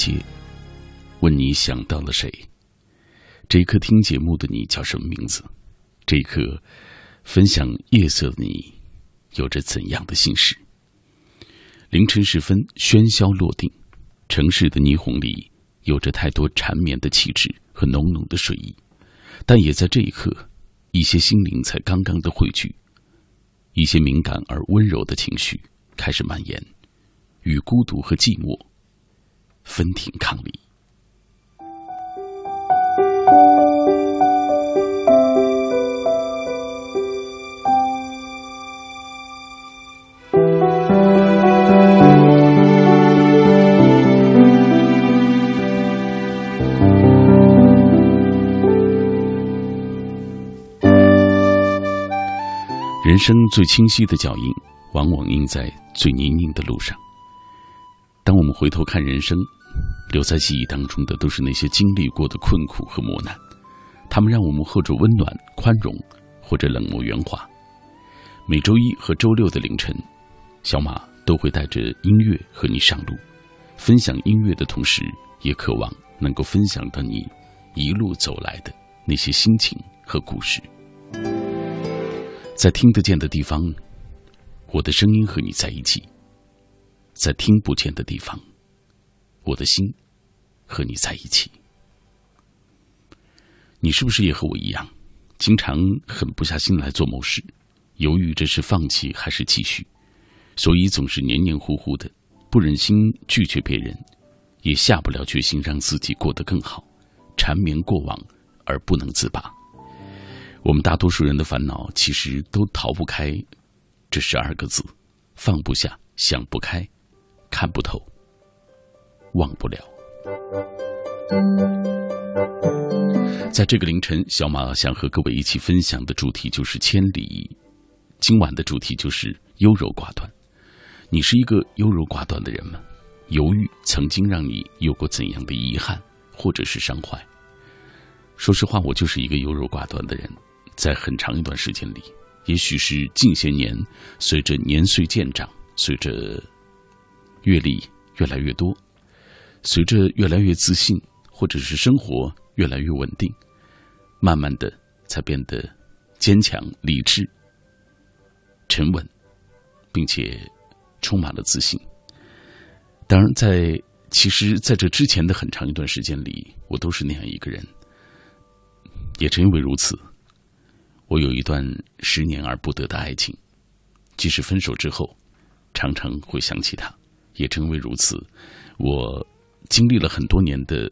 这样的夜，热闹的街，问你想到了谁？这一刻听节目的你叫什么名字？这一刻分享夜色的你，有着怎样的心事？凌晨时分，喧嚣落定，城市的霓虹里有着太多缠绵的气质和浓浓的睡意，但也在这一刻，一些心灵才刚刚的汇聚，一些敏感而温柔的情绪开始蔓延，与孤独和寂寞分庭抗礼。人生最清晰的脚印，往往印在最泥泞的路上。当我们回头看人生，留在记忆当中的都是那些经历过的困苦和磨难，他们让我们或者温暖宽容，或者冷漠圆滑。每周一和周六的凌晨，小马都会带着音乐和你上路，分享音乐的同时，也渴望能够分享到你一路走来的那些心情和故事。在听得见的地方，我的声音和你在一起；在听不见的地方，我的心和你在一起。你是不是也和我一样，经常狠不下心来做某事，犹豫着是放弃还是继续，所以总是黏黏糊糊的，不忍心拒绝别人，也下不了决心让自己过得更好，缠绵过往而不能自拔。我们大多数人的烦恼，其实都逃不开这十二个字：放不下、想不开、看不透、忘不了。在这个凌晨，小马想和各位一起分享的主题就是千里。今晚的主题就是优柔寡断。你是一个优柔寡断的人吗？犹豫曾经让你有过怎样的遗憾或者是伤怀？说实话，我就是一个优柔寡断的人。在很长一段时间里，也许是近些年，随着年岁渐长，随着阅历越来越多，随着越来越自信，或者是生活越来越稳定，慢慢的才变得坚强、理智、沉稳，并且充满了自信。当然，在其实在这之前的很长一段时间里，我都是那样一个人。也正因为如此。我有一段十年而不得的爱情，即使分手之后，常常会想起他。也正因为如此，我经历了很多年的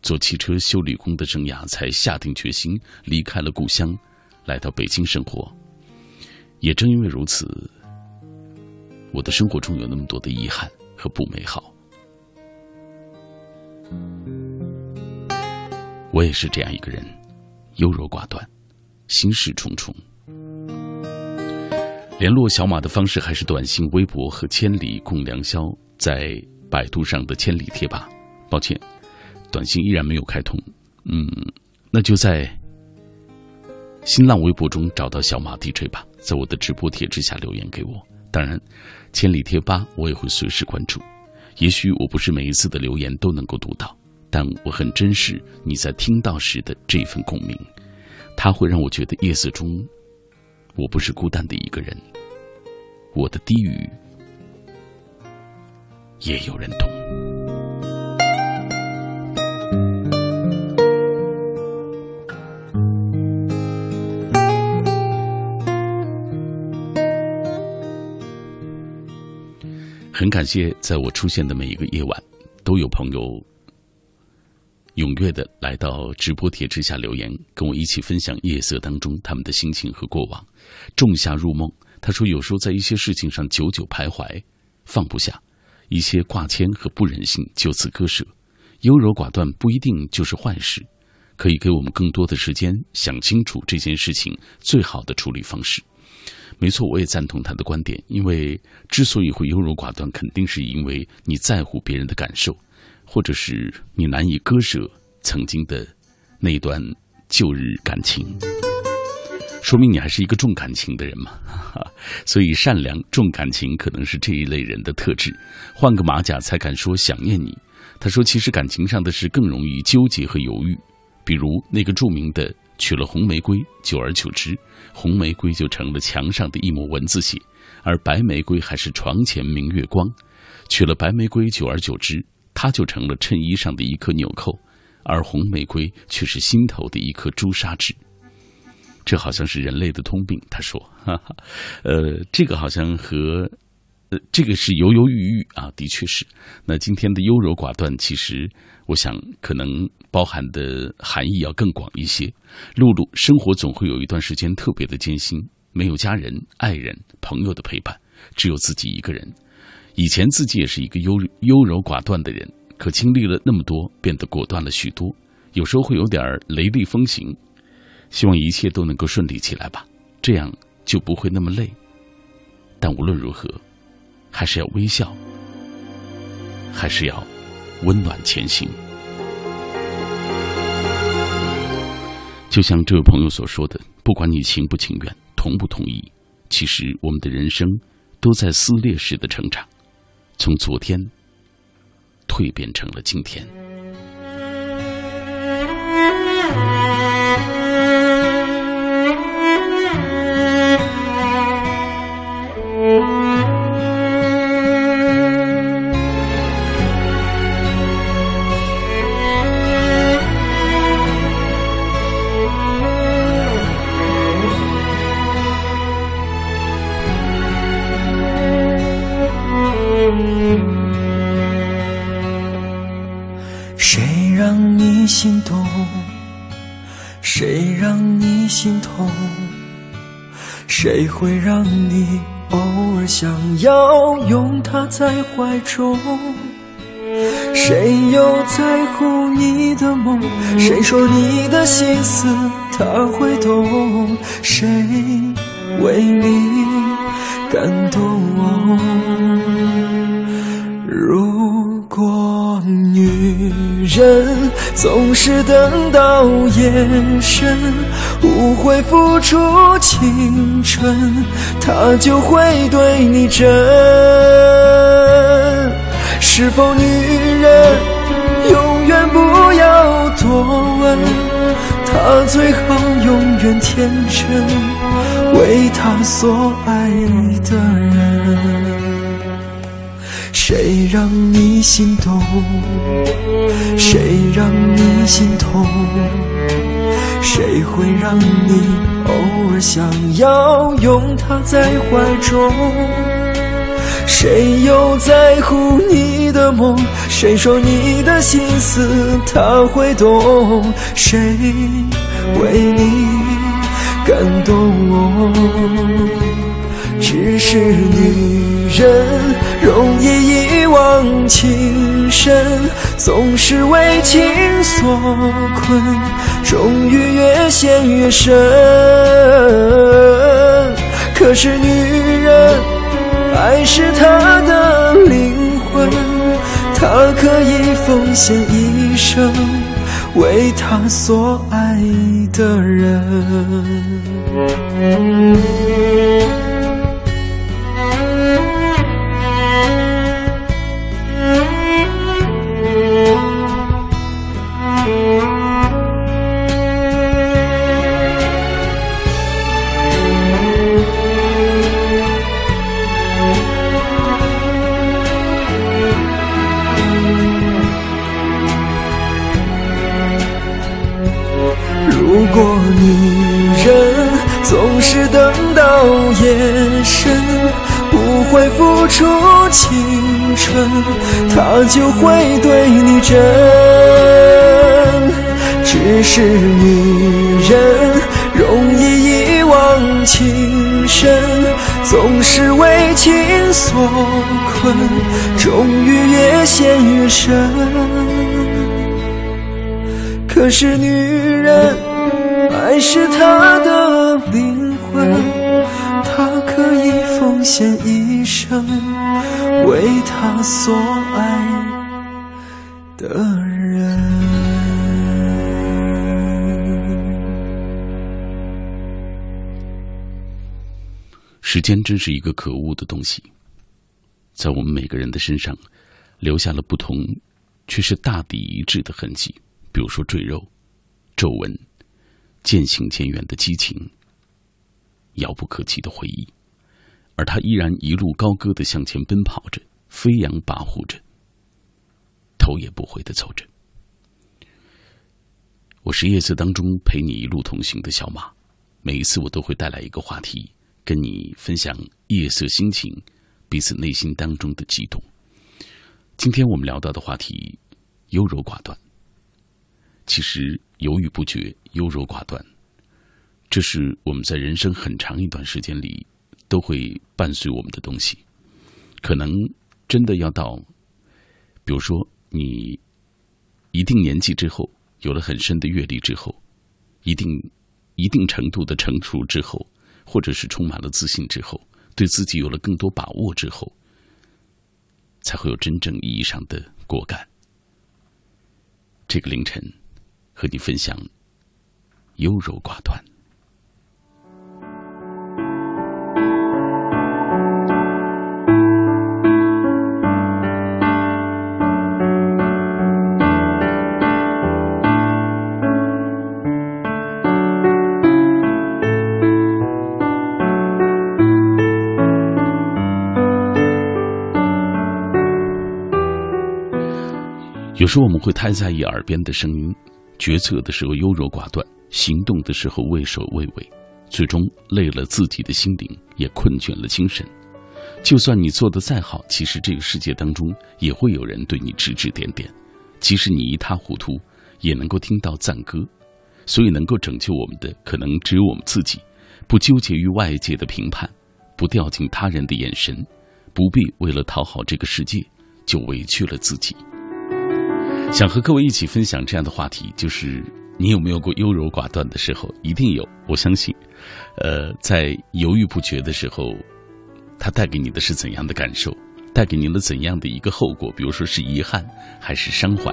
做汽车修理工的生涯，才下定决心离开了故乡，来到北京生活。也正因为如此，我的生活中有那么多的遗憾和不美好。我也是这样一个人，优柔寡断。心事重重，联络小马的方式还是短信、微博和千里共良宵在百度上的千里贴吧。抱歉，短信依然没有开通。嗯，那就在新浪微博中找到小马 DJ 吧，在我的直播帖之下留言给我。当然，千里贴吧我也会随时关注。也许我不是每一次的留言都能够读到，但我很珍视你在听到时的这份共鸣。它会让我觉得夜色中，我不是孤单的一个人，我的低语也有人懂。很感谢，在我出现的每一个夜晚，都有朋友。踊跃的来到直播帖之下留言，跟我一起分享夜色当中他们的心情和过往。仲夏入梦，他说有时候在一些事情上久久徘徊，放不下一些挂牵和不忍心就此割舍。优柔寡断不一定就是坏事，可以给我们更多的时间想清楚这件事情最好的处理方式。没错，我也赞同他的观点，因为之所以会优柔寡断，肯定是因为你在乎别人的感受。或者是你难以割舍曾经的那段旧日感情。说明你还是一个重感情的人嘛。所以善良、重感情可能是这一类人的特质。换个马甲才敢说想念你。他说，其实感情上的事更容易纠结和犹豫，比如那个著名的娶了红玫瑰，久而久之，红玫瑰就成了墙上的一抹蚊子血，而白玫瑰还是床前明月光。娶了白玫瑰，久而久之，它就成了衬衣上的一颗纽扣，而红玫瑰却是心头的一颗朱砂痣。这好像是人类的通病，他说，哈哈，呃，这个好像和，呃，这个是犹犹豫豫啊，的确是。那今天的优柔寡断，其实我想可能包含的含义要更广一些。露露，生活总会有一段时间特别的艰辛，没有家人、爱人、朋友的陪伴，只有自己一个人。以前自己也是一个优优柔寡断的人，可经历了那么多，变得果断了许多。有时候会有点雷厉风行，希望一切都能够顺利起来吧，这样就不会那么累。但无论如何，还是要微笑，还是要温暖前行。就像这位朋友所说的，不管你情不情愿，同不同意，其实我们的人生都在撕裂式的成长。从昨天蜕变成了今天。要拥他在怀中？谁又在乎你的梦？谁说你的心思他会懂？谁为你感动？如果女人总是等到夜深，不会付出青春，他就会对你真。是否女人永远不要多问？他最好永远天真，为他所爱的人。谁让你心动？谁让你心痛？谁会让你偶尔想要拥他在怀中？谁又在乎你的梦？谁说你的心思他会懂？谁为你感动？只是女人。容易一往情深，总是为情所困，终于越陷越深。可是女人，爱是她的灵魂，她可以奉献一生，为她所爱的人。过女人，总是等到夜深，不会付出青春，他就会对你真。只是女人容易一往情深，总是为情所困，终于越陷越深。可是女人，爱是她的灵魂。他可以奉献一生，为他所爱的人。时间真是一个可恶的东西，在我们每个人的身上留下了不同，却是大抵一致的痕迹。比如说赘肉、皱纹、渐行渐远的激情、遥不可及的回忆，而他依然一路高歌的向前奔跑着，飞扬跋扈着，头也不回的走着。我是夜色当中陪你一路同行的小马，每一次我都会带来一个话题，跟你分享夜色心情，彼此内心当中的激动。今天我们聊到的话题，优柔寡断。其实犹豫不决、优柔寡断，这是我们在人生很长一段时间里都会伴随我们的东西。可能真的要到，比如说你一定年纪之后。有了很深的阅历之后，一定一定程度的成熟之后，或者是充满了自信之后，对自己有了更多把握之后，才会有真正意义上的果敢。这个凌晨，和你分享优柔寡断。有时我们会太在意耳边的声音，决策的时候优柔寡断，行动的时候畏首畏尾，最终累了自己的心灵，也困倦了精神。就算你做的再好，其实这个世界当中也会有人对你指指点点，即使你一塌糊涂，也能够听到赞歌。所以，能够拯救我们的，可能只有我们自己。不纠结于外界的评判，不掉进他人的眼神，不必为了讨好这个世界，就委屈了自己。想和各位一起分享这样的话题，就是你有没有过优柔寡断的时候？一定有，我相信。呃，在犹豫不决的时候，它带给你的是怎样的感受？带给您了怎样的一个后果？比如说是遗憾，还是伤怀？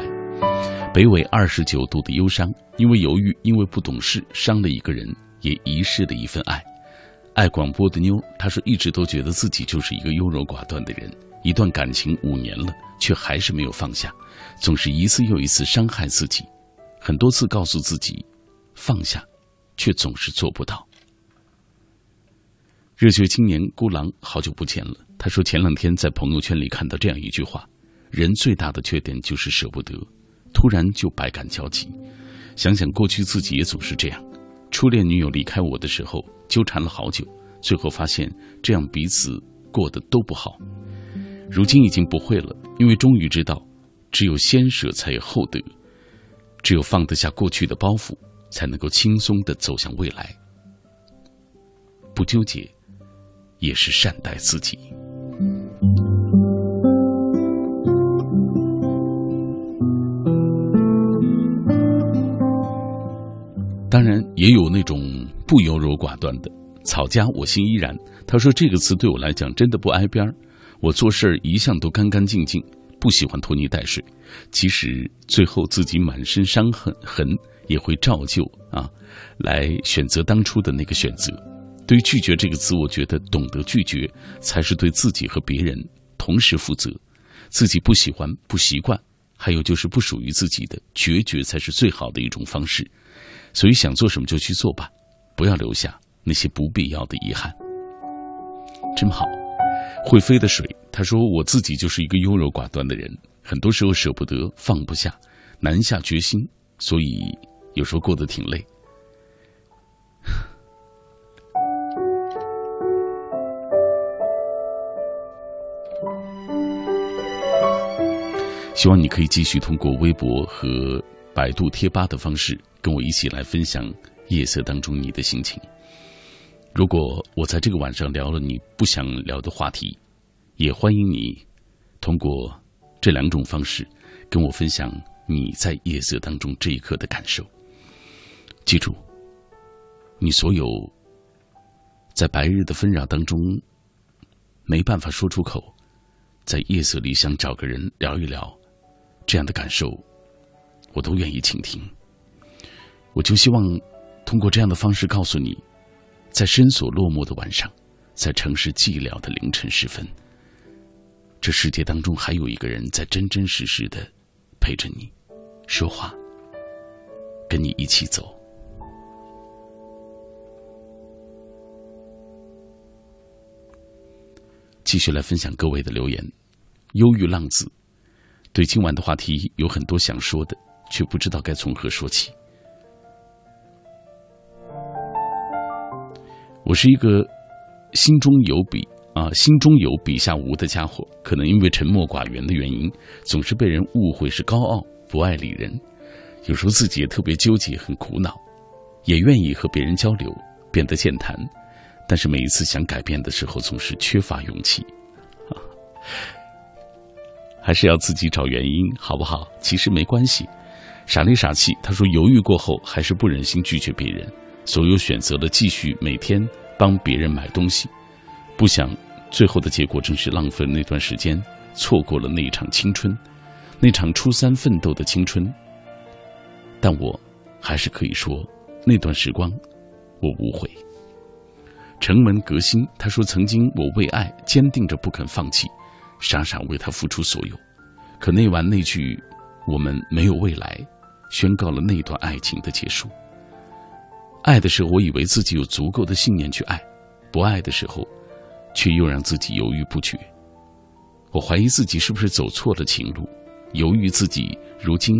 北纬二十九度的忧伤，因为犹豫，因为不懂事，伤了一个人，也遗失了一份爱。爱广播的妞，她说一直都觉得自己就是一个优柔寡断的人。一段感情五年了，却还是没有放下，总是一次又一次伤害自己，很多次告诉自己放下，却总是做不到。热血青年孤狼，好久不见了。他说前两天在朋友圈里看到这样一句话：人最大的缺点就是舍不得，突然就百感交集。想想过去自己也总是这样，初恋女友离开我的时候纠缠了好久，最后发现这样彼此过得。都不好。如今已经不会了，因为终于知道，只有先舍才有后得，只有放得下过去的包袱，才能够轻松的走向未来。不纠结，也是善待自己。当然，也有那种不优柔寡断的，草家我心依然。他说这个词对我来讲真的不挨边儿。我做事儿一向都干干净净，不喜欢拖泥带水。即使最后自己满身伤痕痕，也会照旧啊，来选择当初的那个选择。对于拒绝这个词，我觉得懂得拒绝才是对自己和别人同时负责。自己不喜欢、不习惯，还有就是不属于自己的，决绝才是最好的一种方式。所以想做什么就去做吧，不要留下那些不必要的遗憾。真好。会飞的水，他说：“我自己就是一个优柔寡断的人，很多时候舍不得、放不下，难下决心，所以有时候过得挺累。希望你可以继续通过微博和百度贴吧的方式，跟我一起来分享夜色当中你的心情。”如果我在这个晚上聊了你不想聊的话题，也欢迎你通过这两种方式跟我分享你在夜色当中这一刻的感受。记住，你所有在白日的纷扰当中没办法说出口，在夜色里想找个人聊一聊这样的感受，我都愿意倾听。我就希望通过这样的方式告诉你。在深锁落寞的晚上，在城市寂寥的凌晨时分，这世界当中还有一个人在真真实实的陪着你，说话，跟你一起走。继续来分享各位的留言，忧郁浪子对今晚的话题有很多想说的，却不知道该从何说起。我是一个心中有笔啊，心中有笔下无的家伙。可能因为沉默寡言的原因，总是被人误会是高傲、不爱理人。有时候自己也特别纠结、很苦恼，也愿意和别人交流，变得健谈。但是每一次想改变的时候，总是缺乏勇气。还是要自己找原因，好不好？其实没关系，傻里傻气。他说，犹豫过后，还是不忍心拒绝别人。所有选择了继续每天帮别人买东西，不想最后的结果正是浪费了那段时间，错过了那一场青春，那场初三奋斗的青春。但我还是可以说，那段时光我无悔。城门革新，他说曾经我为爱坚定着不肯放弃，傻傻为他付出所有，可那晚那句“我们没有未来”，宣告了那段爱情的结束。爱的时候，我以为自己有足够的信念去爱；不爱的时候，却又让自己犹豫不决。我怀疑自己是不是走错了情路，犹豫自己如今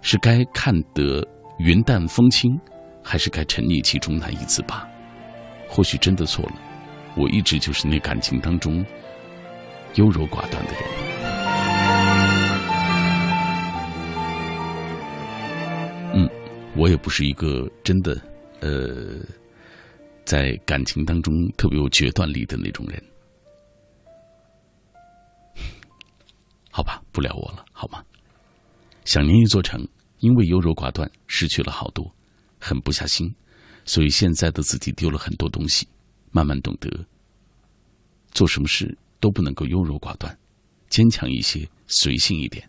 是该看得云淡风轻，还是该沉溺其中难以自拔？或许真的错了，我一直就是那感情当中优柔寡断的人。我也不是一个真的，呃，在感情当中特别有决断力的那种人。好吧，不聊我了，好吗？想念一座城，因为优柔寡断，失去了好多，狠不下心，所以现在的自己丢了很多东西。慢慢懂得，做什么事都不能够优柔寡断，坚强一些，随性一点，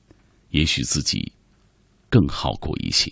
也许自己更好过一些。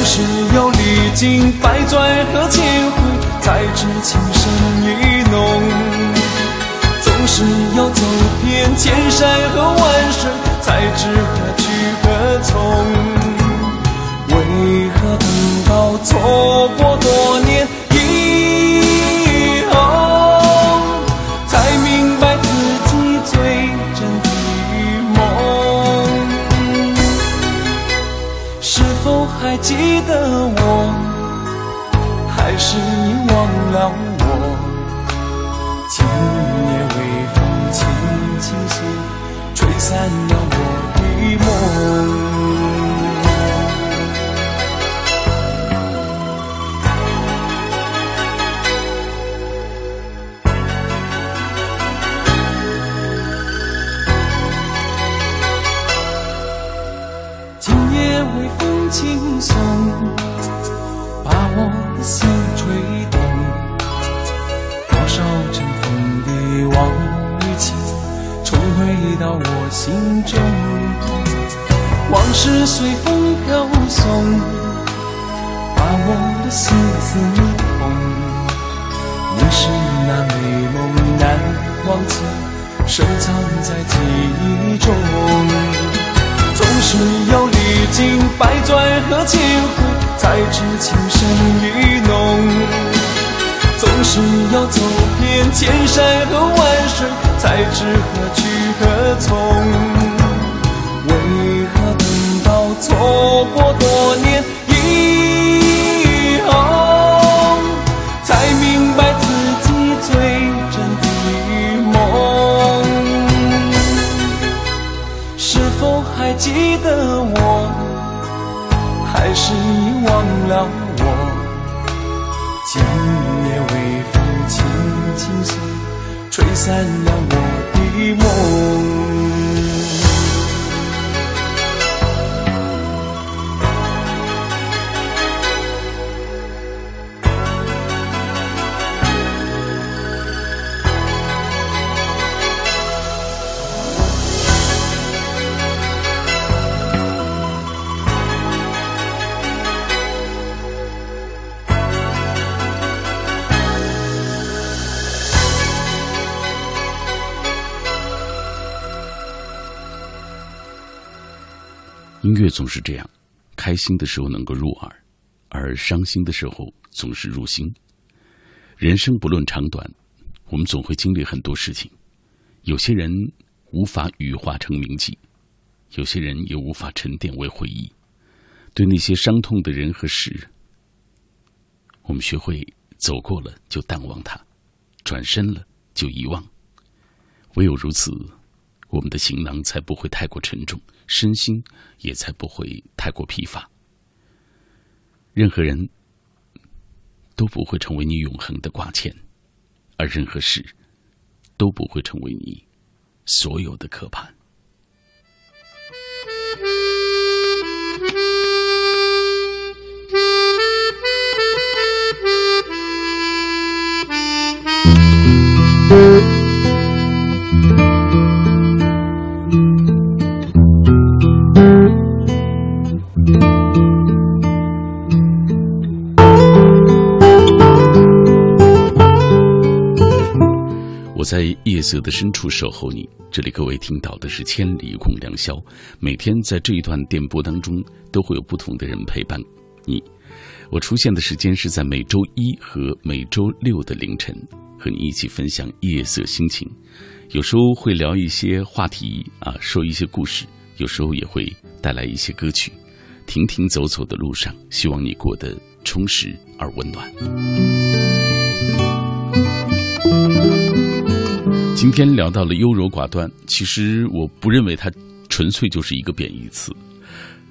总是要历经百转和千回，才知情深意浓。总是要走遍千山和万水，才知何去何从。为何等到错过多年心中。往事随风飘送，把我的心刺痛。你是那美梦难忘记，深藏在记忆中。总是要历经百转和千回，才知情深意浓。总是要走遍千山和万水，才知何去何从？为何等到错过多年以后才明白自己最真的梦是否还记得我？还是已忘了我？今夜微风轻轻送吹散了乐总是这样，开心的时候能够入耳，而伤心的时候总是入心。人生不论长短，我们总会经历很多事情。有些人无法羽化成铭记，有些人也无法沉淀为回忆。对那些伤痛的人和事，我们学会走过了就淡忘它，转身了就遗忘。唯有如此。我们的行囊才不会太过沉重，身心也才不会太过疲乏。任何人都不会成为你永恒的挂牵，而任何事都不会成为你所有的可盼。在夜色的深处守候你。这里各位听到的是《千里共良宵》，每天在这一段电波当中都会有不同的人陪伴你。我出现的时间是在每周一和每周六的凌晨，和你一起分享夜色心情。有时候会聊一些话题啊，说一些故事；有时候也会带来一些歌曲。停停走走的路上，希望你过得充实而温暖。今天聊到了优柔寡断，其实我不认为它纯粹就是一个贬义词，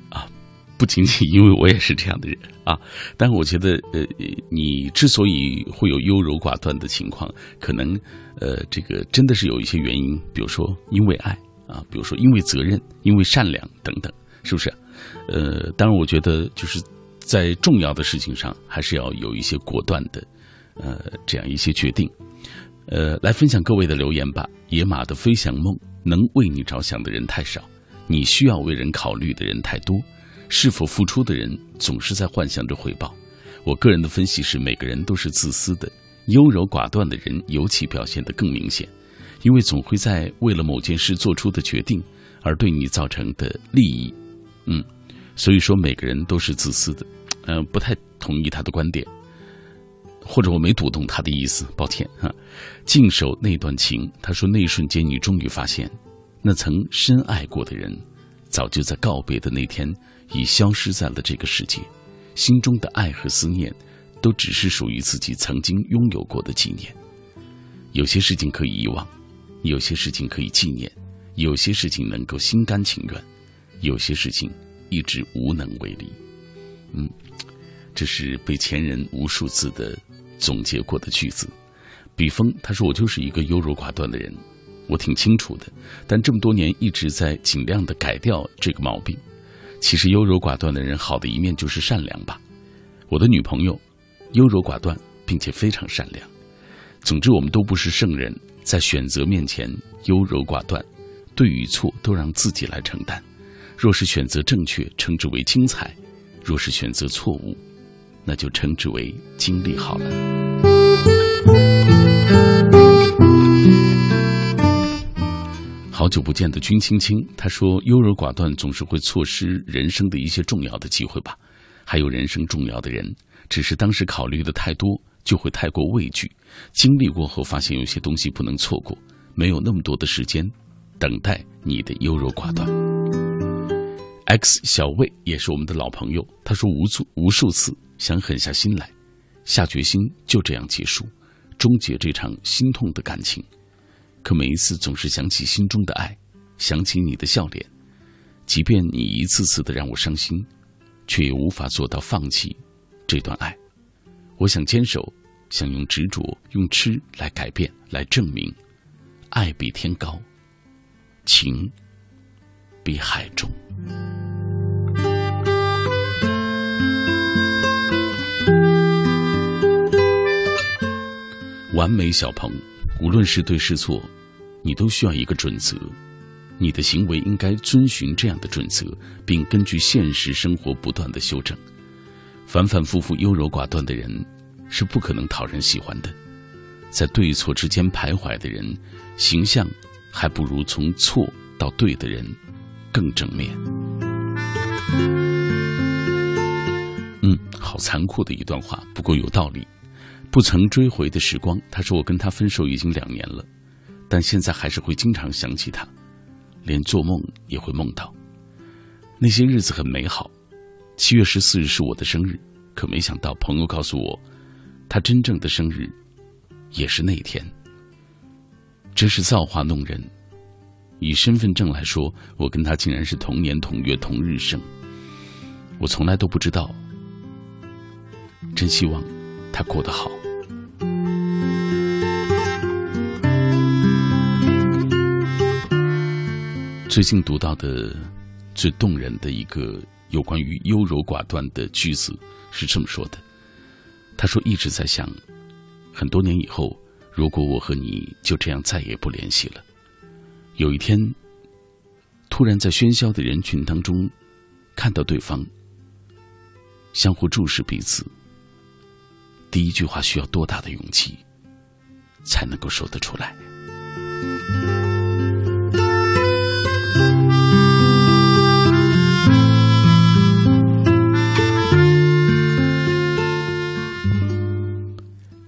啊，不仅仅因为我也是这样的人啊，但我觉得，呃，你之所以会有优柔寡断的情况，可能，呃，这个真的是有一些原因，比如说因为爱啊，比如说因为责任，因为善良等等，是不是？呃，当然，我觉得就是在重要的事情上，还是要有一些果断的，呃，这样一些决定。呃，来分享各位的留言吧。野马的飞翔梦，能为你着想的人太少，你需要为人考虑的人太多，是否付出的人总是在幻想着回报。我个人的分析是，每个人都是自私的，优柔寡断的人尤其表现得更明显，因为总会在为了某件事做出的决定而对你造成的利益。嗯，所以说每个人都是自私的。嗯，不太同意他的观点。或者我没读懂他的意思，抱歉哈。静守那段情，他说那一瞬间，你终于发现，那曾深爱过的人，早就在告别的那天，已消失在了这个世界。心中的爱和思念，都只是属于自己曾经拥有过的纪念。有些事情可以遗忘，有些事情可以纪念，有些事情能够心甘情愿，有些事情一直无能为力。嗯，这是被前人无数次的。总结过的句子，笔锋他说：“我就是一个优柔寡断的人，我挺清楚的，但这么多年一直在尽量的改掉这个毛病。其实优柔寡断的人好的一面就是善良吧。我的女朋友优柔寡断，并且非常善良。总之，我们都不是圣人，在选择面前优柔寡断，对与错都让自己来承担。若是选择正确，称之为精彩；若是选择错误。”那就称之为经历好了。好久不见的君青青，他说：“优柔寡断总是会错失人生的一些重要的机会吧？还有人生重要的人，只是当时考虑的太多，就会太过畏惧。经历过后，发现有些东西不能错过，没有那么多的时间等待你的优柔寡断。” X 小魏也是我们的老朋友，他说无数无数次。想狠下心来，下决心就这样结束，终结这场心痛的感情。可每一次总是想起心中的爱，想起你的笑脸，即便你一次次的让我伤心，却也无法做到放弃这段爱。我想坚守，想用执着、用痴来改变、来证明，爱比天高，情比海重。完美小鹏，无论是对是错，你都需要一个准则。你的行为应该遵循这样的准则，并根据现实生活不断的修正。反反复复优柔寡断的人，是不可能讨人喜欢的。在对错之间徘徊的人，形象还不如从错到对的人更正面。嗯，好残酷的一段话，不过有道理。不曾追回的时光，他说我跟他分手已经两年了，但现在还是会经常想起他，连做梦也会梦到。那些日子很美好。七月十四日是我的生日，可没想到朋友告诉我，他真正的生日也是那天。真是造化弄人。以身份证来说，我跟他竟然是同年同月同日生。我从来都不知道。真希望他过得好。最近读到的最动人的一个有关于优柔寡断的句子是这么说的：“他说一直在想，很多年以后，如果我和你就这样再也不联系了，有一天，突然在喧嚣的人群当中看到对方，相互注视彼此，第一句话需要多大的勇气才能够说得出来？”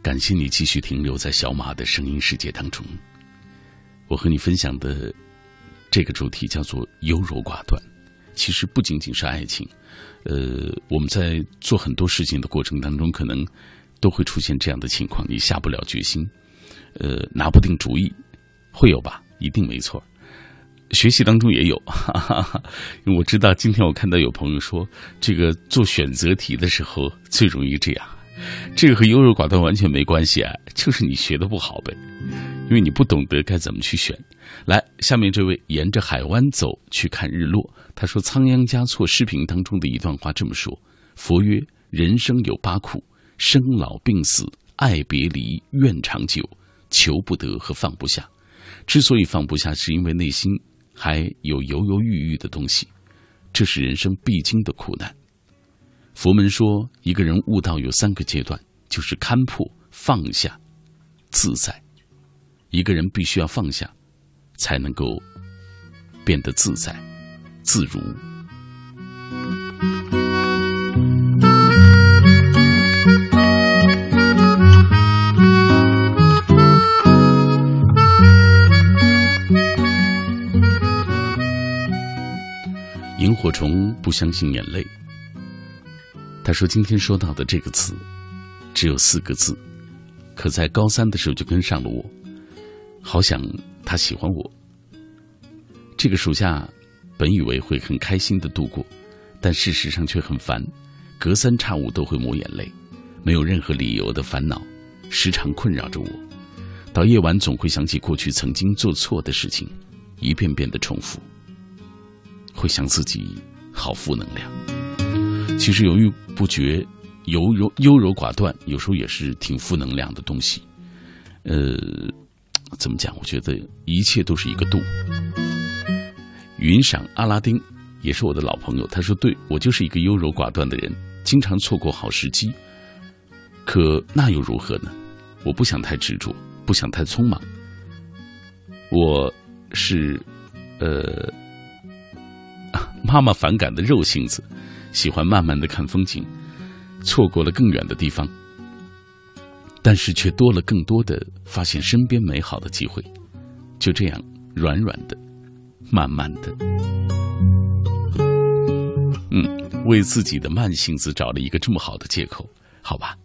感谢你继续停留在小马的声音世界当中。我和你分享的这个主题叫做“优柔寡断”。其实不仅仅是爱情，呃，我们在做很多事情的过程当中，可能都会出现这样的情况：你下不了决心，呃，拿不定主意，会有吧？一定没错。学习当中也有，哈哈哈，我知道今天我看到有朋友说，这个做选择题的时候最容易这样。这个和优柔寡断完全没关系啊，就是你学的不好呗，因为你不懂得该怎么去选。来，下面这位沿着海湾走去看日落，他说：“仓央嘉措视频当中的一段话这么说：佛曰，人生有八苦，生老病死、爱别离、怨长久、求不得和放不下。之所以放不下，是因为内心还有犹犹豫豫的东西，这是人生必经的苦难。”佛门说，一个人悟道有三个阶段，就是看破、放下、自在。一个人必须要放下，才能够变得自在、自如。萤火虫不相信眼泪。他说：“今天说到的这个词，只有四个字，可在高三的时候就跟上了我。好想他喜欢我。这个暑假，本以为会很开心的度过，但事实上却很烦，隔三差五都会抹眼泪，没有任何理由的烦恼，时常困扰着我。到夜晚总会想起过去曾经做错的事情，一遍遍的重复，会想自己好负能量。”其实犹豫不决、优柔优柔寡断，有时候也是挺负能量的东西。呃，怎么讲？我觉得一切都是一个度。云赏阿拉丁也是我的老朋友，他说：“对我就是一个优柔寡断的人，经常错过好时机。可那又如何呢？我不想太执着，不想太匆忙。我是呃 妈妈反感的肉性子。”喜欢慢慢的看风景，错过了更远的地方，但是却多了更多的发现身边美好的机会。就这样，软软的，慢慢的，嗯，为自己的慢性子找了一个这么好的借口，好吧？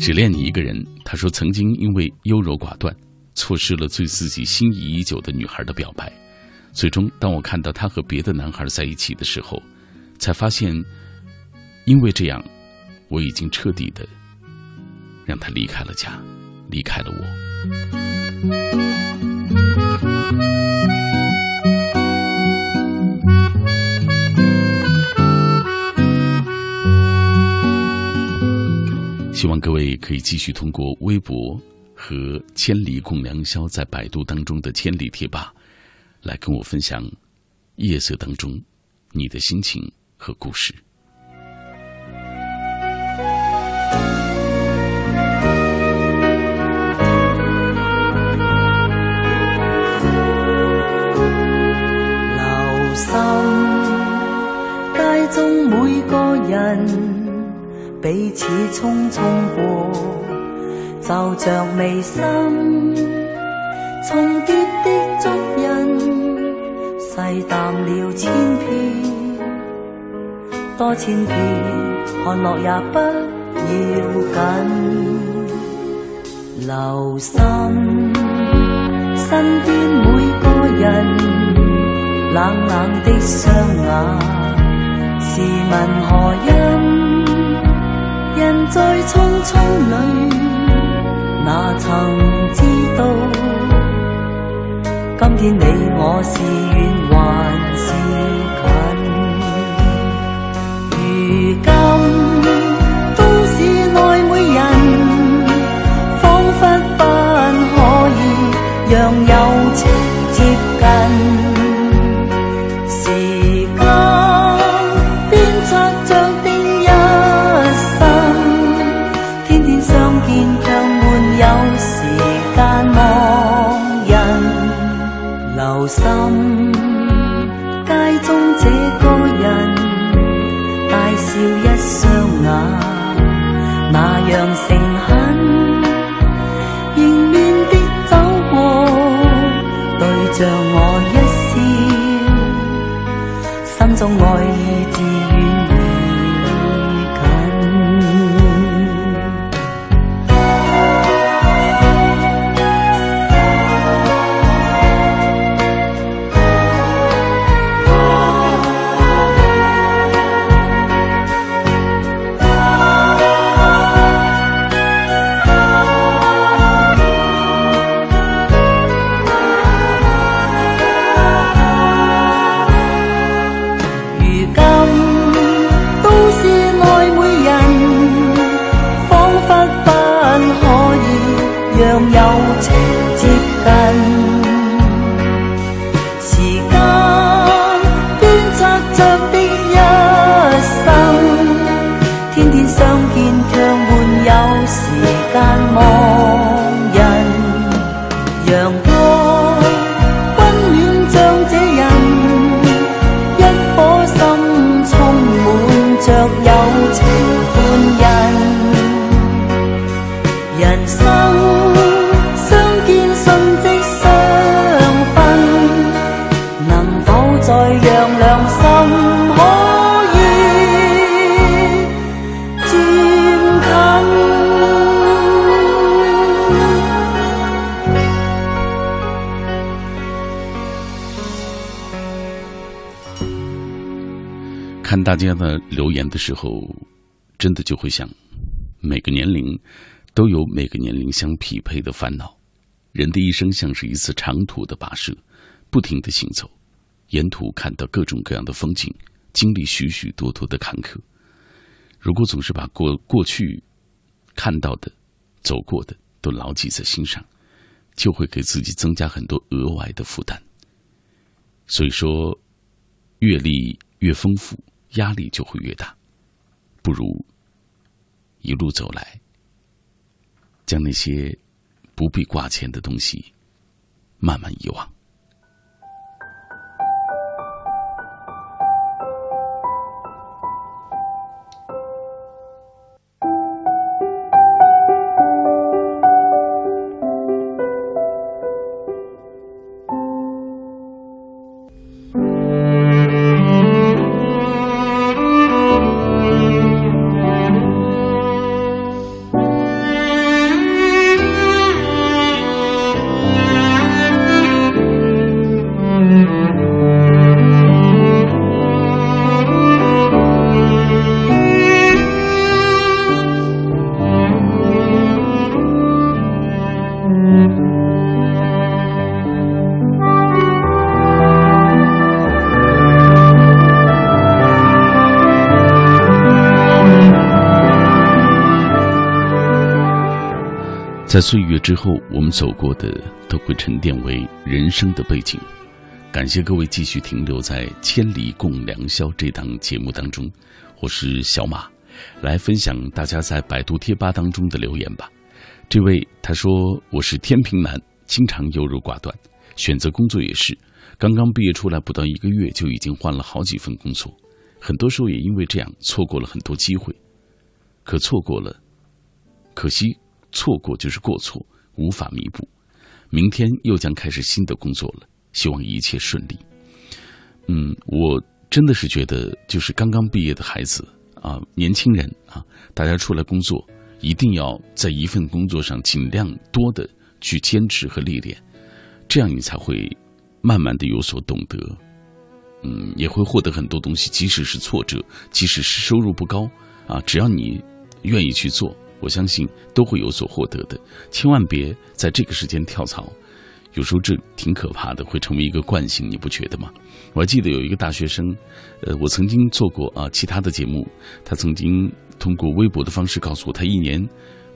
只恋你一个人。他说，曾经因为优柔寡断，错失了对自己心仪已久的女孩的表白。最终，当我看到他和别的男孩在一起的时候。才发现，因为这样，我已经彻底的让他离开了家，离开了我。希望各位可以继续通过微博和“千里共良宵”在百度当中的“千里贴吧”来跟我分享夜色当中你的心情和故事。留心街中每个人。彼此匆匆过，就像眉心重叠的足印，细淡了千遍，多千遍，看落也不要紧。留心身边每个人，冷冷的双眼，试问何因？人在匆匆里，哪曾知道？今天你我是远的时候，真的就会想，每个年龄都有每个年龄相匹配的烦恼。人的一生像是一次长途的跋涉，不停的行走，沿途看到各种各样的风景，经历许许多多的坎坷。如果总是把过过去看到的、走过的都牢记在心上，就会给自己增加很多额外的负担。所以说，阅历越丰富。压力就会越大，不如一路走来，将那些不必挂牵的东西慢慢遗忘。在岁月之后，我们走过的都会沉淀为人生的背景。感谢各位继续停留在《千里共良宵》这档节目当中，我是小马，来分享大家在百度贴吧当中的留言吧。这位他说：“我是天平男，经常优柔寡断，选择工作也是，刚刚毕业出来不到一个月就已经换了好几份工作，很多时候也因为这样错过了很多机会。可错过了，可惜错过就是过错，无法弥补。明天又将开始新的工作了，希望一切顺利。嗯，我真的是觉得，就是刚刚毕业的孩子啊，年轻人啊，大家出来工作。”一定要在一份工作上尽量多的去坚持和历练，这样你才会慢慢的有所懂得，嗯，也会获得很多东西。即使是挫折，即使是收入不高，啊，只要你愿意去做，我相信都会有所获得的。千万别在这个时间跳槽，有时候这挺可怕的，会成为一个惯性，你不觉得吗？我还记得有一个大学生，呃，我曾经做过啊其他的节目，他曾经。通过微博的方式告诉我，他一年、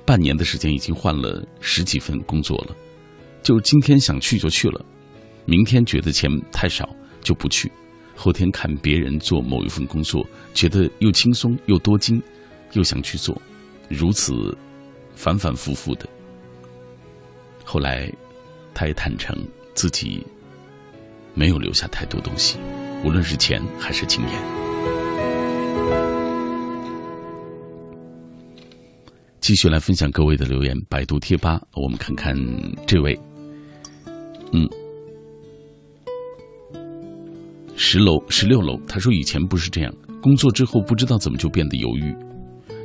半年的时间已经换了十几份工作了。就今天想去就去了，明天觉得钱太少就不去，后天看别人做某一份工作，觉得又轻松又多金，又想去做，如此反反复复的。后来，他也坦诚自己没有留下太多东西，无论是钱还是经验。继续来分享各位的留言，百度贴吧，我们看看这位，嗯，十楼十六楼，他说以前不是这样，工作之后不知道怎么就变得犹豫，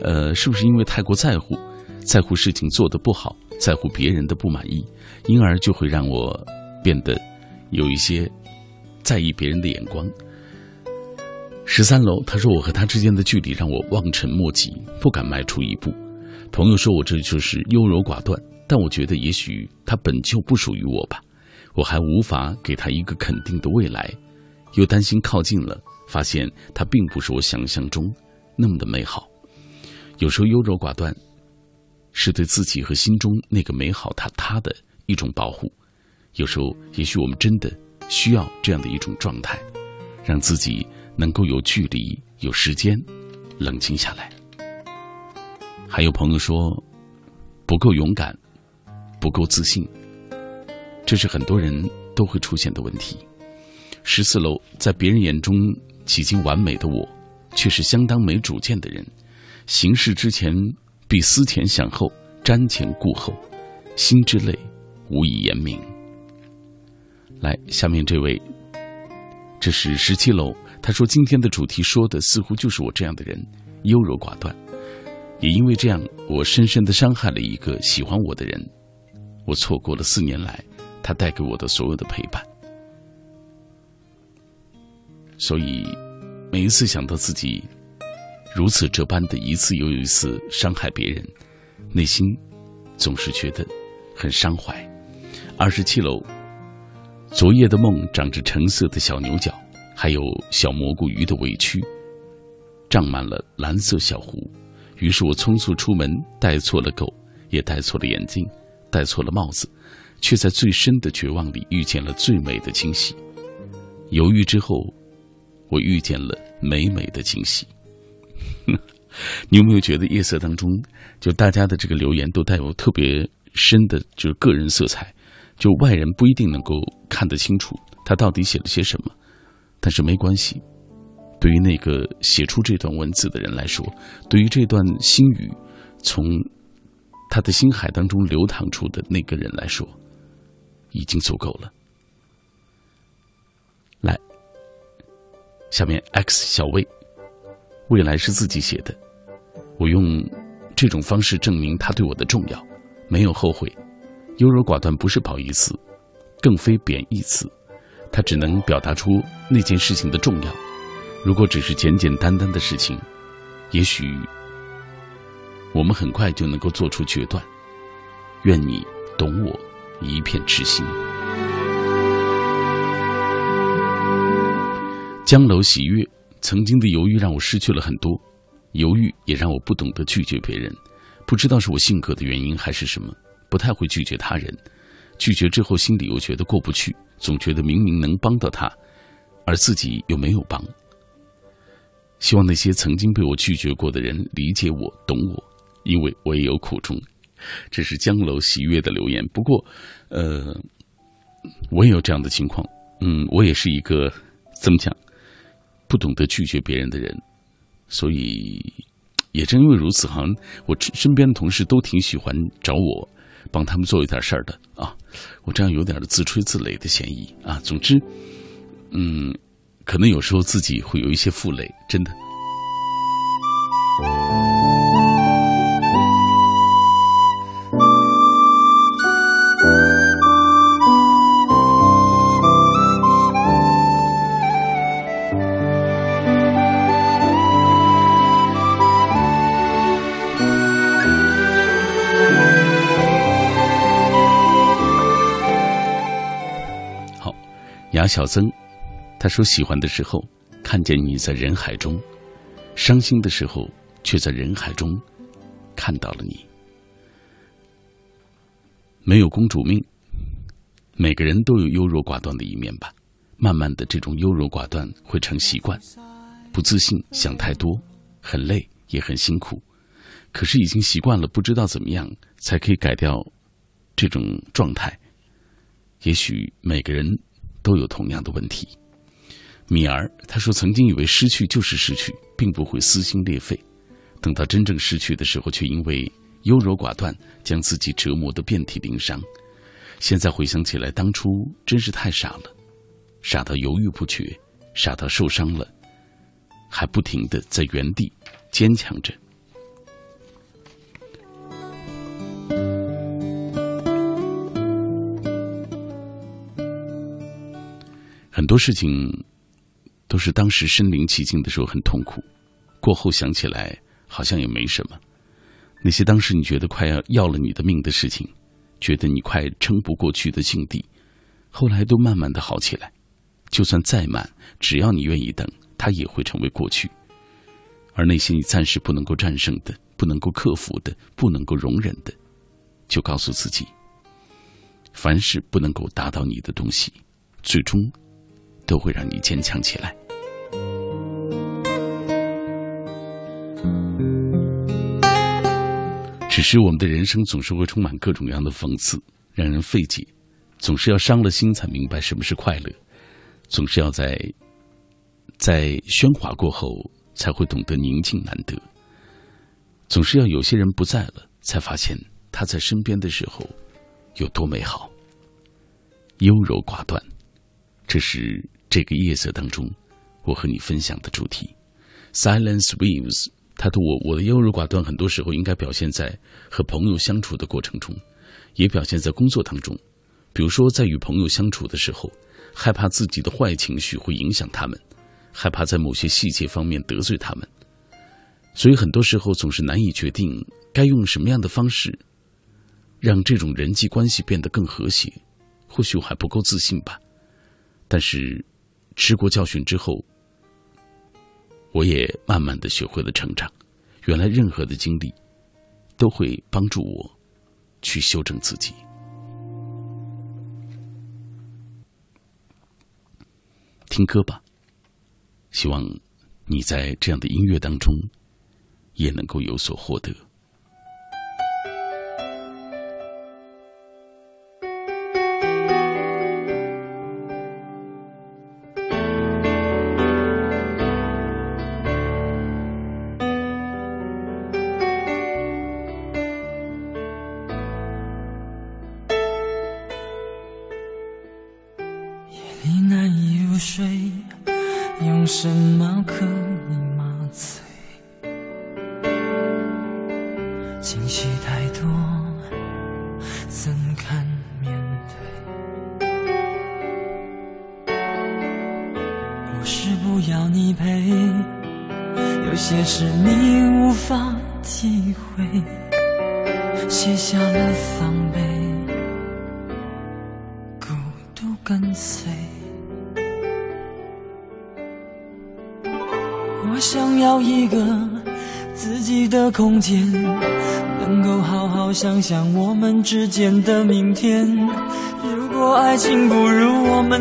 呃，是不是因为太过在乎，在乎事情做得不好，在乎别人的不满意，因而就会让我变得有一些在意别人的眼光。十三楼，他说我和他之间的距离让我望尘莫及，不敢迈出一步。朋友说我这就是优柔寡断，但我觉得也许他本就不属于我吧，我还无法给他一个肯定的未来，又担心靠近了，发现他并不是我想象中那么的美好。有时候优柔寡断，是对自己和心中那个美好他他的一种保护。有时候，也许我们真的需要这样的一种状态，让自己能够有距离、有时间，冷静下来。还有朋友说，不够勇敢，不够自信，这是很多人都会出现的问题。十四楼，在别人眼中几近完美的我，却是相当没主见的人。行事之前必思前想后，瞻前顾后，心之累，无以言明。来，下面这位，这是十七楼，他说今天的主题说的似乎就是我这样的人，优柔寡断。也因为这样，我深深的伤害了一个喜欢我的人，我错过了四年来他带给我的所有的陪伴。所以，每一次想到自己如此这般的一次又一次伤害别人，内心总是觉得很伤怀。二十七楼，昨夜的梦长着橙色的小牛角，还有小蘑菇鱼的委屈，胀满了蓝色小湖。于是我匆促出门，带错了狗，也带错了眼镜，戴错了帽子，却在最深的绝望里遇见了最美的惊喜。犹豫之后，我遇见了美美的惊喜。你有没有觉得夜色当中，就大家的这个留言都带有特别深的，就是个人色彩，就外人不一定能够看得清楚他到底写了些什么，但是没关系。对于那个写出这段文字的人来说，对于这段心语从他的心海当中流淌出的那个人来说，已经足够了。来，下面 X 小魏，未来是自己写的，我用这种方式证明他对我的重要，没有后悔。优柔寡断不是褒义词，更非贬义词，它只能表达出那件事情的重要。如果只是简简单单的事情，也许我们很快就能够做出决断。愿你懂我，一片痴心。江楼喜悦，曾经的犹豫让我失去了很多，犹豫也让我不懂得拒绝别人。不知道是我性格的原因还是什么，不太会拒绝他人。拒绝之后，心里又觉得过不去，总觉得明明能帮到他，而自己又没有帮。希望那些曾经被我拒绝过的人理解我、懂我，因为我也有苦衷。这是江楼喜悦的留言。不过，呃，我也有这样的情况。嗯，我也是一个怎么讲，不懂得拒绝别人的人，所以也正因为如此，好像我身边的同事都挺喜欢找我帮他们做一点事儿的啊。我这样有点自吹自擂的嫌疑啊。总之，嗯。可能有时候自己会有一些负累，真的。雅小曾。他说：“喜欢的时候，看见你在人海中；伤心的时候，却在人海中看到了你。没有公主命，每个人都有优柔寡断的一面吧。慢慢的，这种优柔寡断会成习惯，不自信，想太多，很累，也很辛苦。可是已经习惯了，不知道怎么样才可以改掉这种状态。也许每个人都有同样的问题。”米儿他说：“曾经以为失去就是失去，并不会撕心裂肺，等到真正失去的时候，却因为优柔寡断，将自己折磨得遍体鳞伤。现在回想起来，当初真是太傻了，傻到犹豫不决，傻到受伤了，还不停的在原地坚强着。很多事情。”都是当时身临其境的时候很痛苦，过后想起来好像也没什么。那些当时你觉得快要要了你的命的事情，觉得你快撑不过去的境地，后来都慢慢的好起来。就算再慢，只要你愿意等，它也会成为过去。而那些你暂时不能够战胜的、不能够克服的、不能够容忍的，就告诉自己：凡是不能够达到你的东西，最终都会让你坚强起来。只是我们的人生总是会充满各种各样的讽刺，让人费解；总是要伤了心才明白什么是快乐；总是要在在喧哗过后才会懂得宁静难得；总是要有些人不在了，才发现他在身边的时候有多美好。优柔寡断，这是这个夜色当中我和你分享的主题。Silence waves。他的我，我的优柔寡断，很多时候应该表现在和朋友相处的过程中，也表现在工作当中。比如说，在与朋友相处的时候，害怕自己的坏情绪会影响他们，害怕在某些细节方面得罪他们，所以很多时候总是难以决定该用什么样的方式，让这种人际关系变得更和谐。或许我还不够自信吧，但是吃过教训之后。我也慢慢的学会了成长，原来任何的经历都会帮助我去修正自己。听歌吧，希望你在这样的音乐当中也能够有所获得。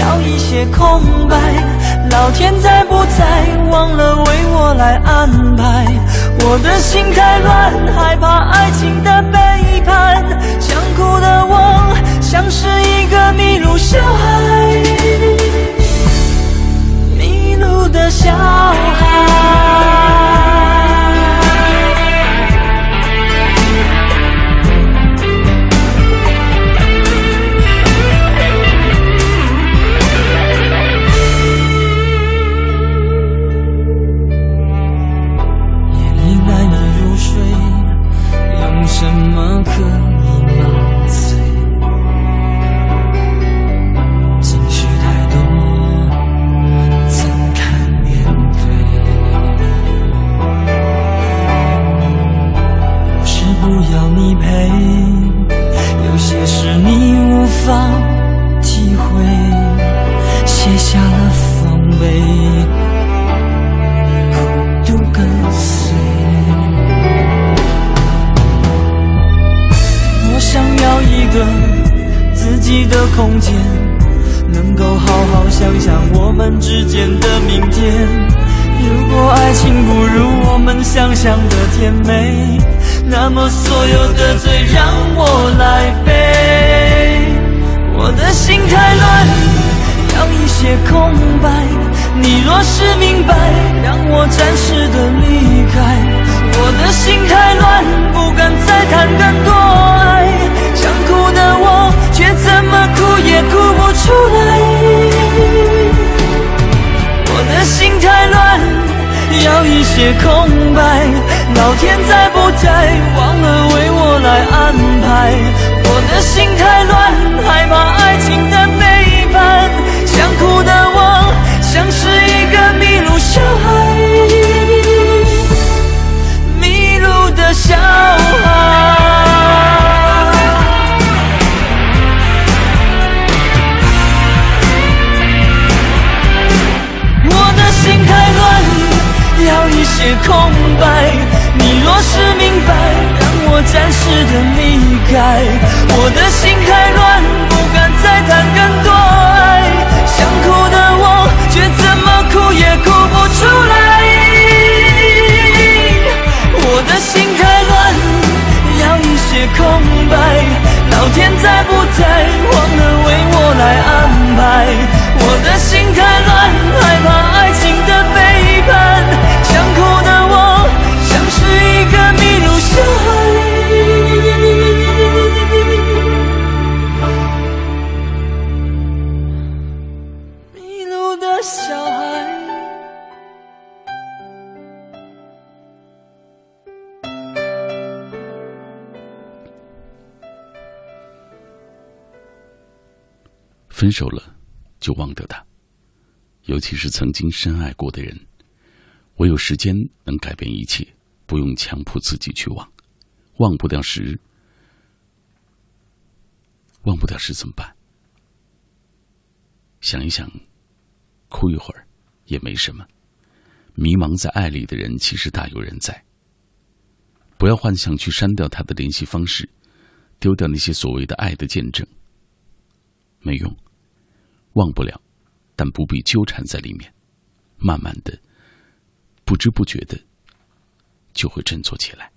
要一些空白。老天在不在，忘了为我来安排。我的心太乱，害怕爱情的背叛。想哭的我，像是一个迷路小孩，迷路的小孩。那么所有的罪让我来背我的心太乱要一些空白你若是明白让我暂时的离开我的心太乱不敢再贪更多爱想哭的我却怎么哭也哭不出来我的心太乱要一些空白。老天在不在，忘了为我来安排，我的心太乱，害怕爱情的美。暂时的离开，我的心太乱，不敢再谈更多爱。想哭的我，却怎么哭也哭不出来。我的心太乱，要一些空白。老天在不在，忘了为我来安排。我的心太乱。分手了，就忘掉他。尤其是曾经深爱过的人，我有时间能改变一切，不用强迫自己去忘。忘不掉时，忘不掉时怎么办？想一想，哭一会儿也没什么。迷茫在爱里的人，其实大有人在。不要幻想去删掉他的联系方式，丢掉那些所谓的爱的见证，没用。忘不了，但不必纠缠在里面。慢慢的，不知不觉的，就会振作起来。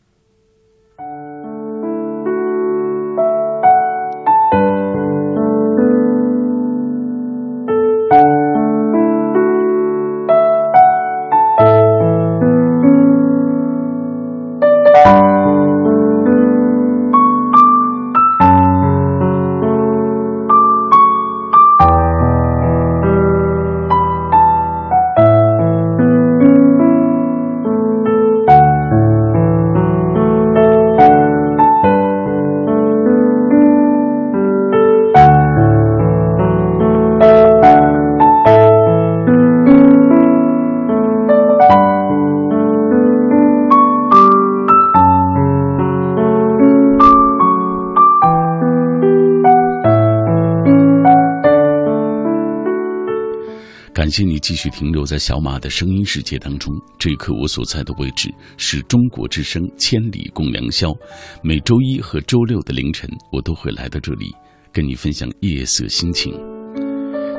谢你继续停留在小马的声音世界当中。这一刻，我所在的位置是中国之声《千里共良宵》，每周一和周六的凌晨，我都会来到这里，跟你分享夜色心情。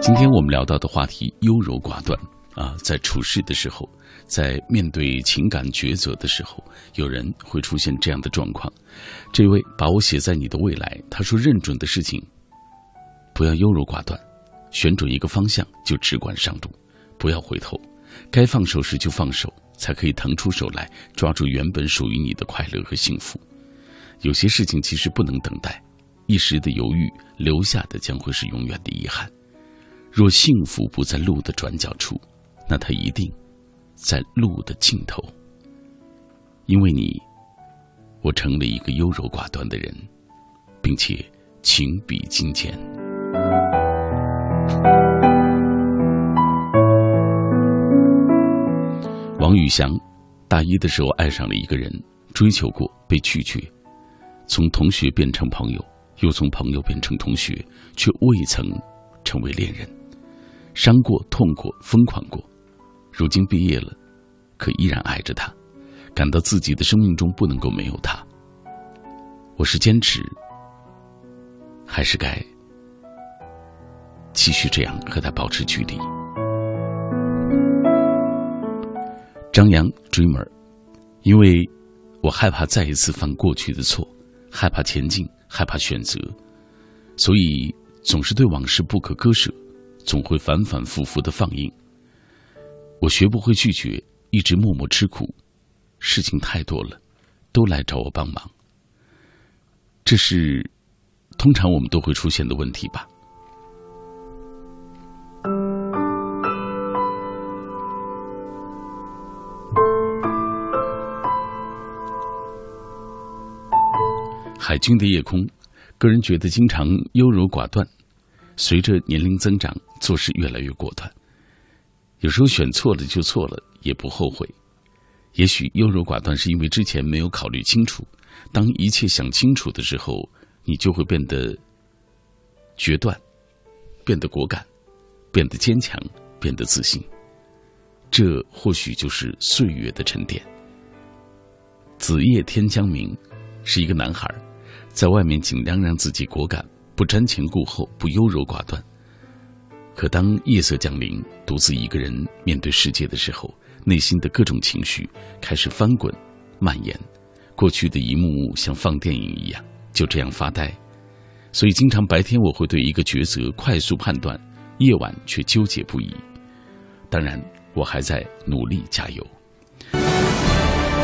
今天我们聊到的话题优柔寡断啊，在处事的时候，在面对情感抉择的时候，有人会出现这样的状况。这位把我写在你的未来，他说认准的事情，不要优柔寡断。选准一个方向就只管上路，不要回头。该放手时就放手，才可以腾出手来抓住原本属于你的快乐和幸福。有些事情其实不能等待，一时的犹豫留下的将会是永远的遗憾。若幸福不在路的转角处，那它一定在路的尽头。因为你，我成了一个优柔寡断的人，并且情比金坚。王宇翔，大一的时候爱上了一个人，追求过，被拒绝，从同学变成朋友，又从朋友变成同学，却未曾成为恋人。伤过、痛过、疯狂过，如今毕业了，可依然爱着他，感到自己的生命中不能够没有他。我是坚持，还是该？继续这样和他保持距离。张扬，Dreamer，因为我害怕再一次犯过去的错，害怕前进，害怕选择，所以总是对往事不可割舍，总会反反复复的放映。我学不会拒绝，一直默默吃苦，事情太多了，都来找我帮忙。这是通常我们都会出现的问题吧。海军的夜空，个人觉得经常优柔寡断，随着年龄增长，做事越来越果断。有时候选错了就错了，也不后悔。也许优柔寡断是因为之前没有考虑清楚，当一切想清楚的时候，你就会变得决断，变得果敢，变得坚强，变得自信。这或许就是岁月的沉淀。子夜天将明，是一个男孩。在外面尽量让自己果敢，不瞻前顾后，不优柔寡断。可当夜色降临，独自一个人面对世界的时候，内心的各种情绪开始翻滚、蔓延，过去的一幕幕像放电影一样，就这样发呆。所以，经常白天我会对一个抉择快速判断，夜晚却纠结不已。当然，我还在努力加油。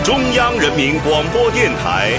中央人民广播电台。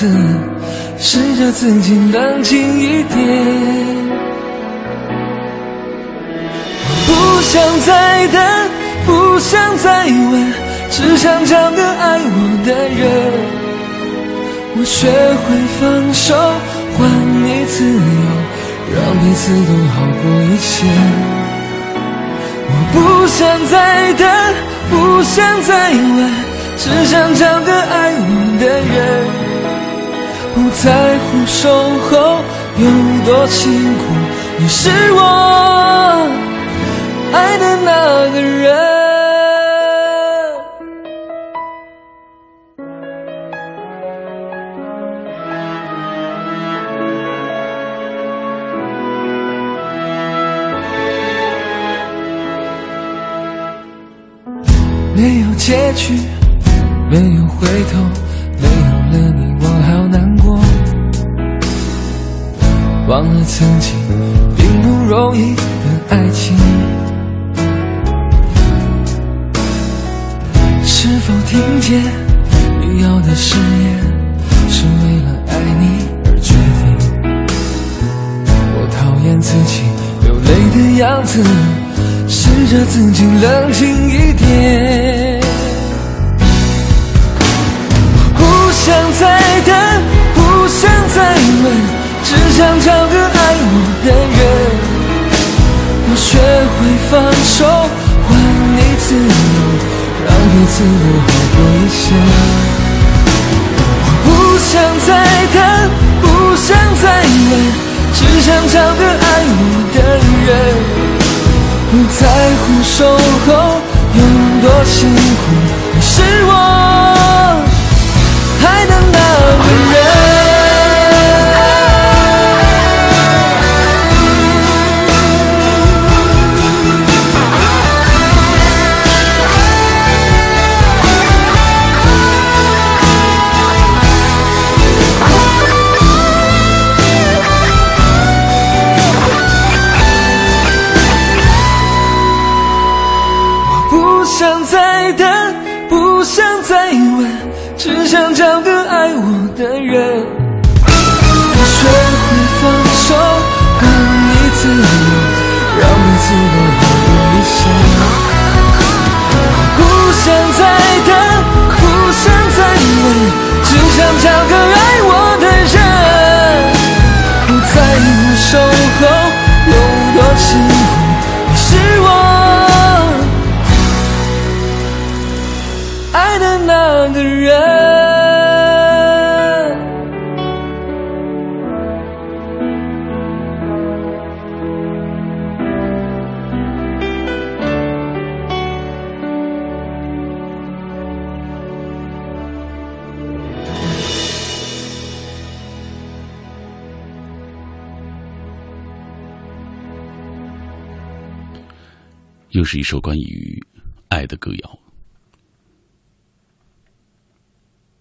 次，试着自己冷静一点。不想再等，不想再问，只想找个爱我的人。我学会放手，还你自由，让彼此都好过一些。我不想再等，不想再问，只想找个爱我的人，不在乎守候有多辛苦，你是我爱的那个人。又是一首关于爱的歌谣。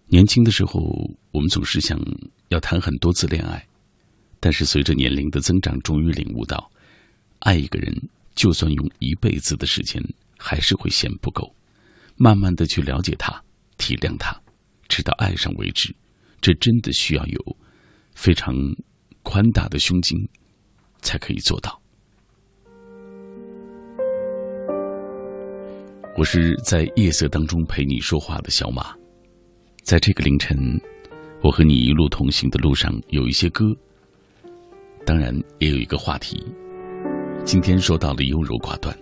年轻的时候，我们总是想要谈很多次恋爱，但是随着年龄的增长，终于领悟到，爱一个人，就算用一辈子的时间，还是会嫌不够。慢慢的去了解他，体谅他，直到爱上为止，这真的需要有非常宽大的胸襟，才可以做到。我是在夜色当中陪你说话的小马，在这个凌晨，我和你一路同行的路上有一些歌，当然也有一个话题。今天说到了优柔寡断，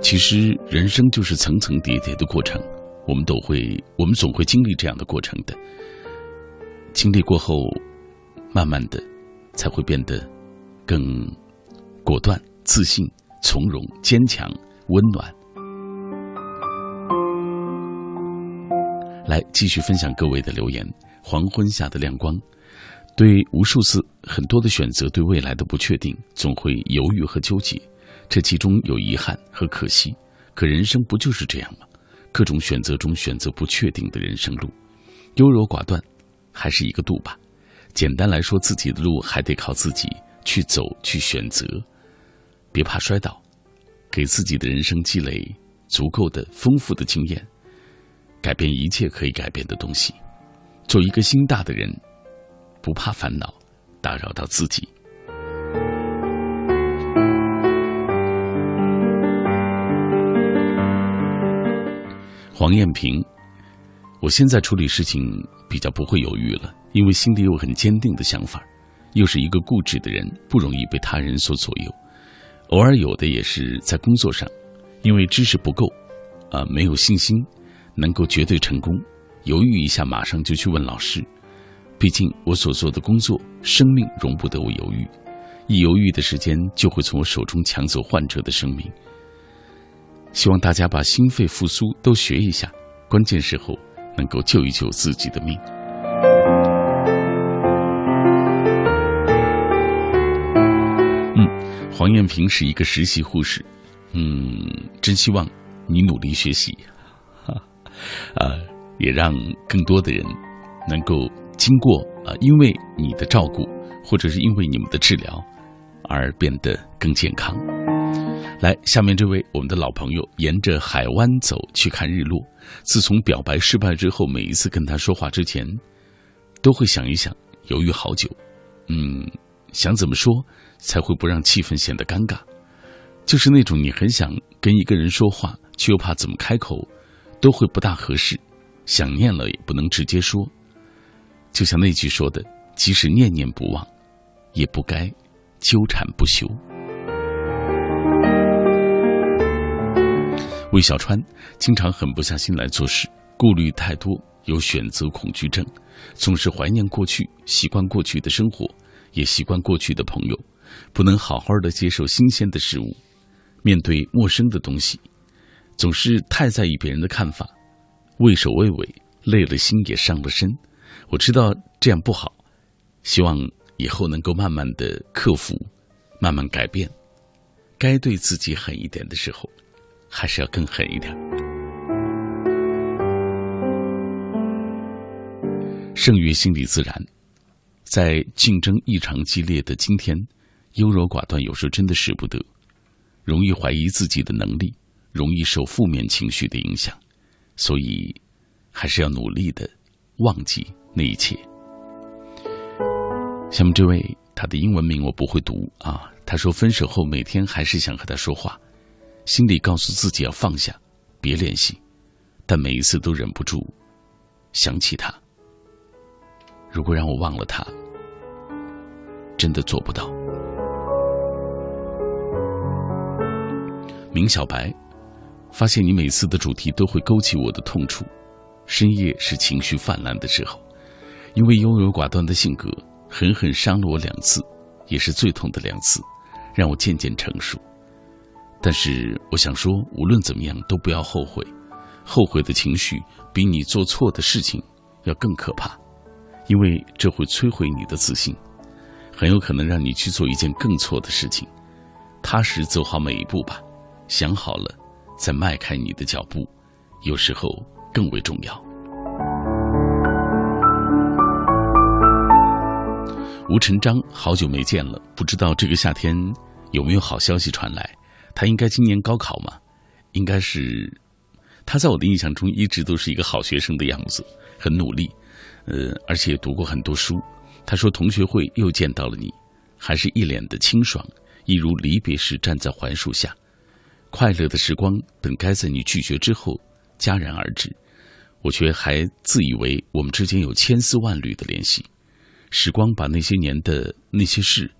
其实人生就是层层叠叠的过程，我们都会，我们总会经历这样的过程的。经历过后，慢慢的才会变得更果断、自信、从容、坚强、温暖。来继续分享各位的留言。黄昏下的亮光，对无数次很多的选择，对未来的不确定，总会犹豫和纠结，这其中有遗憾和可惜。可人生不就是这样吗？各种选择中选择不确定的人生路，优柔寡断，还是一个度吧。简单来说，自己的路还得靠自己去走，去选择。别怕摔倒，给自己的人生积累足够的丰富的经验。改变一切可以改变的东西，做一个心大的人，不怕烦恼打扰到自己。黄艳平，我现在处理事情比较不会犹豫了，因为心里有很坚定的想法，又是一个固执的人，不容易被他人所左右。偶尔有的也是在工作上，因为知识不够，啊，没有信心。能够绝对成功，犹豫一下马上就去问老师，毕竟我所做的工作，生命容不得我犹豫，一犹豫的时间就会从我手中抢走患者的生命。希望大家把心肺复苏都学一下，关键时候能够救一救自己的命。嗯，黄艳萍是一个实习护士，嗯，真希望你努力学习，啊，也让更多的人能够经过啊，因为你的照顾，或者是因为你们的治疗，而变得更健康。来，下面这位我们的老朋友，沿着海湾走去看日落。自从表白失败之后，每一次跟他说话之前，都会想一想，犹豫好久。嗯，想怎么说才会不让气氛显得尴尬？就是那种你很想跟一个人说话，却又怕怎么开口都会不大合适，想念了也不能直接说。就像那句说的：“即使念念不忘，也不该纠缠不休。”魏小川经常狠不下心来做事，顾虑太多，有选择恐惧症，总是怀念过去，习惯过去的生活，也习惯过去的朋友，不能好好的接受新鲜的事物，面对陌生的东西，总是太在意别人的看法，畏首畏尾，累了心也伤了身。我知道这样不好，希望以后能够慢慢的克服，慢慢改变，该对自己狠一点的时候。还是要更狠一点。胜于心理自然，在竞争异常激烈的今天，优柔寡断有时候真的使不得，容易怀疑自己的能力，容易受负面情绪的影响，所以还是要努力的忘记那一切。下面这位，他的英文名我不会读啊。他说分手后每天还是想和他说话。心里告诉自己要放下，别联系，但每一次都忍不住想起他。如果让我忘了他，真的做不到。明小白，发现你每次的主题都会勾起我的痛处。深夜是情绪泛滥的时候，因为优柔寡断的性格，狠狠伤了我两次，也是最痛的两次，让我渐渐成熟。但是我想说，无论怎么样，都不要后悔。后悔的情绪比你做错的事情要更可怕，因为这会摧毁你的自信，很有可能让你去做一件更错的事情。踏实走好每一步吧，想好了在迈开你的脚步，有时候更为重要。吴成章，好久没见了，不知道这个夏天有没有好消息传来。他应该今年高考嘛？应该是，他在我的印象中一直都是一个好学生的样子，很努力，呃，而且读过很多书。他说同学会又见到了你，还是一脸的清爽，一如离别时站在槐树下，快乐的时光本该在你拒绝之后戛然而止，我却还自以为我们之间有千丝万缕的联系。时光把那些年的那些事，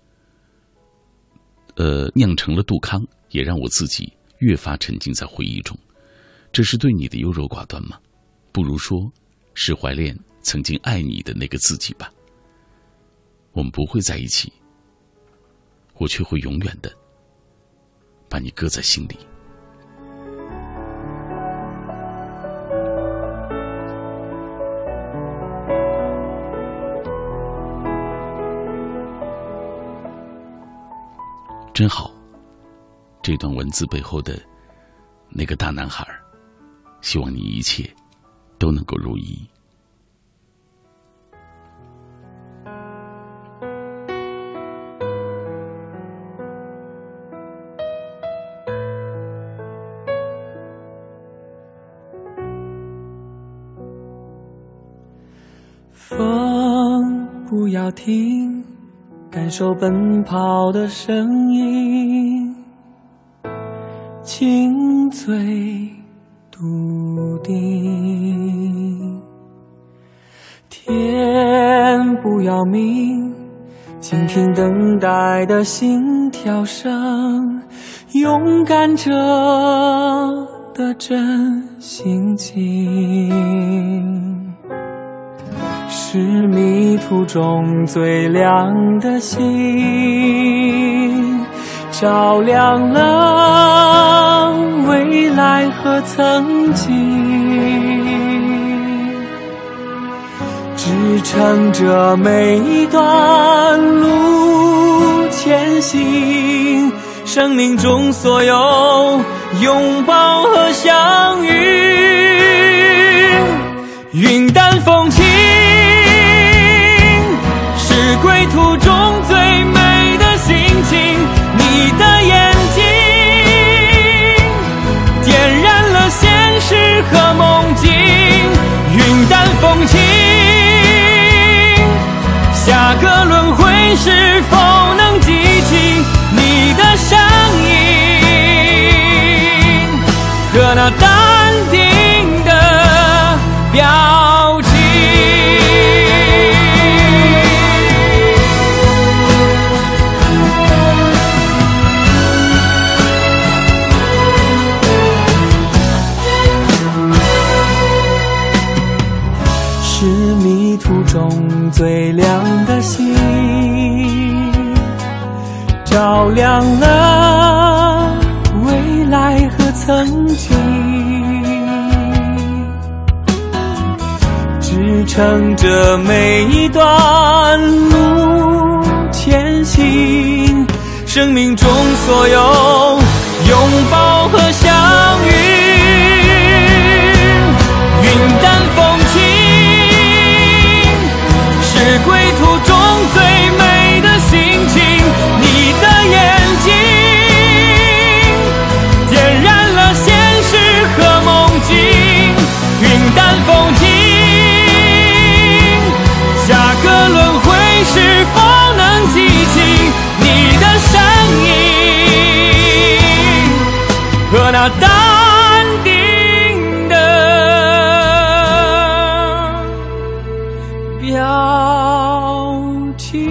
呃，酿成了杜康。也让我自己越发沉浸在回忆中，这是对你的优柔寡断吗？不如说，是怀念曾经爱你的那个自己吧。我们不会在一起，我却会永远的把你搁在心里。真好。这段文字背后的那个大男孩，希望你一切都能够如意。要停，感受奔跑的声音。轻醉笃定，天不要命，倾听等待的心跳声，勇敢者的真心情，是。迷途中最亮的星，照亮了未来和曾经，支撑着每一段路前行。生命中所有拥抱和相遇，云淡风轻，归途中最美的心情。你的眼睛点燃了现实和梦境，云淡风轻，下个轮回是否能记起？你的声音和那乘着每一段路前行。生命中所有拥抱和相你的身影和那淡定的表情？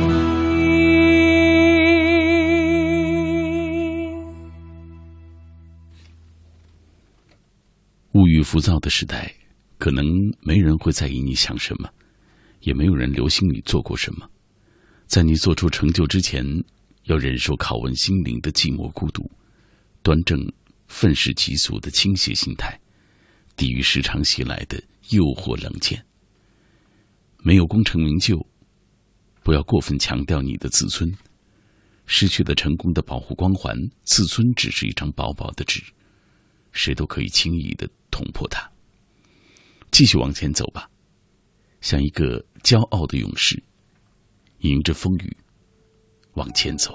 物欲浮躁的时代，可能没人会在意你想什么，也没有人留心你做过什么。在你做出成就之前，要忍受拷问心灵的寂寞孤独，端正愤世嫉俗的倾斜心态，抵御时常袭来的诱惑冷箭。没有功成名就，不要过分强调你的自尊。失去了成功的保护光环，自尊只是一张薄薄的纸。谁都可以轻易的捅破它。继续往前走吧，像一个骄傲的勇士，迎着风雨往前走。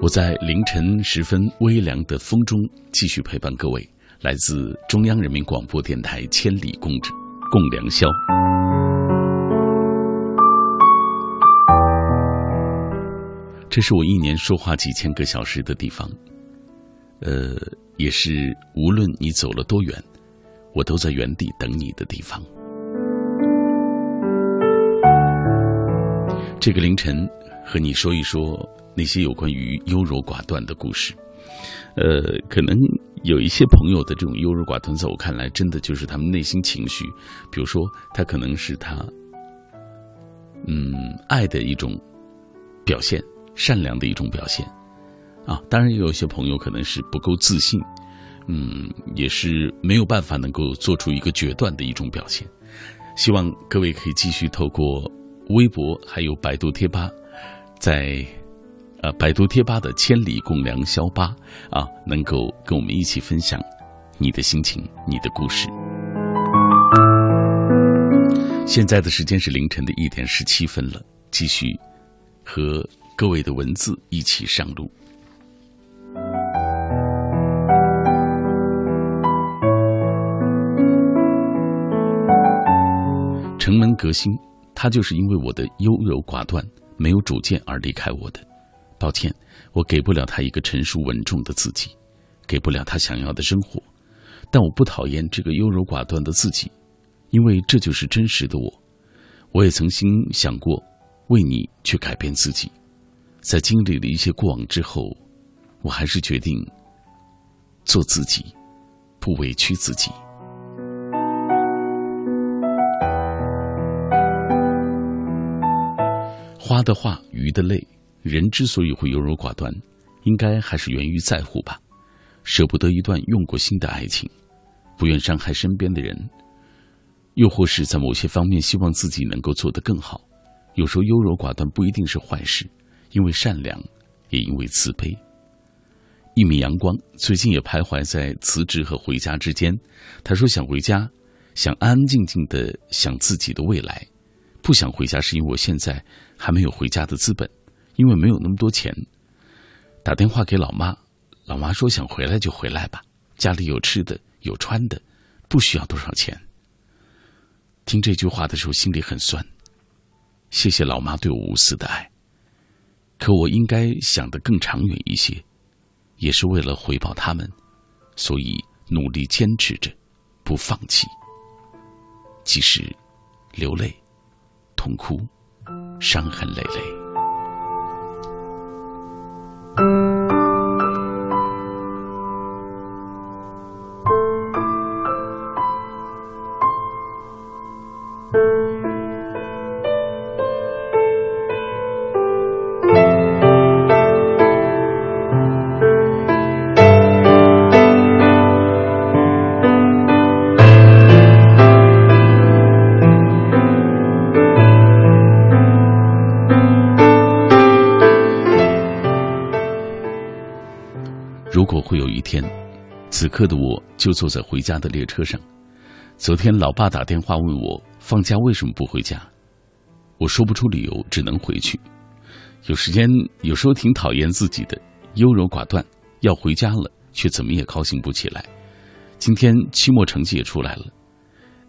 我在凌晨时分微凉的风中继续陪伴各位，来自中央人民广播电台《千里共共良宵》。这是我一年说话几千个小时的地方，呃，也是无论你走了多远，我都在原地等你的地方。这个凌晨和你说一说那些有关于优柔寡断的故事。呃，可能有一些朋友的这种优柔寡断，在我看来，真的就是他们内心情绪，比如说，他可能是他，嗯，爱的一种表现。善良的一种表现，啊，当然也有一些朋友可能是不够自信，嗯，也是没有办法能够做出一个决断的一种表现。希望各位可以继续透过微博还有百度贴吧，在呃百度贴吧的“千里共良宵吧”啊，能够跟我们一起分享你的心情、你的故事。现在的时间是凌晨的一点十七分了，继续和。各位的文字一起上路。城门革新，他就是因为我的优柔寡断、没有主见而离开我的。抱歉，我给不了他一个成熟稳重的自己，给不了他想要的生活。但我不讨厌这个优柔寡断的自己，因为这就是真实的我。我也曾经想过为你去改变自己。在经历了一些过往之后，我还是决定做自己，不委屈自己。花的话，鱼的泪，人之所以会优柔寡断，应该还是源于在乎吧，舍不得一段用过心的爱情，不愿伤害身边的人，又或是在某些方面希望自己能够做得更好。有时候优柔寡断不一定是坏事，因为善良，也因为慈悲。一米阳光最近也徘徊在辞职和回家之间。他说想回家，想安安静静的想自己的未来，不想回家是因为我现在还没有回家的资本，因为没有那么多钱。打电话给老妈，老妈说想回来就回来吧，家里有吃的有穿的，不需要多少钱。听这句话的时候心里很酸。谢谢老妈对我无私的爱，可我应该想得更长远一些。也是为了回报他们，所以努力坚持着，不放弃。即使流泪、痛哭、伤痕累累。此刻的我就坐在回家的列车上。昨天老爸打电话问我放假为什么不回家，我说不出理由，只能回去。有时间有时候挺讨厌自己的优柔寡断，要回家了却怎么也高兴不起来。今天期末成绩也出来了，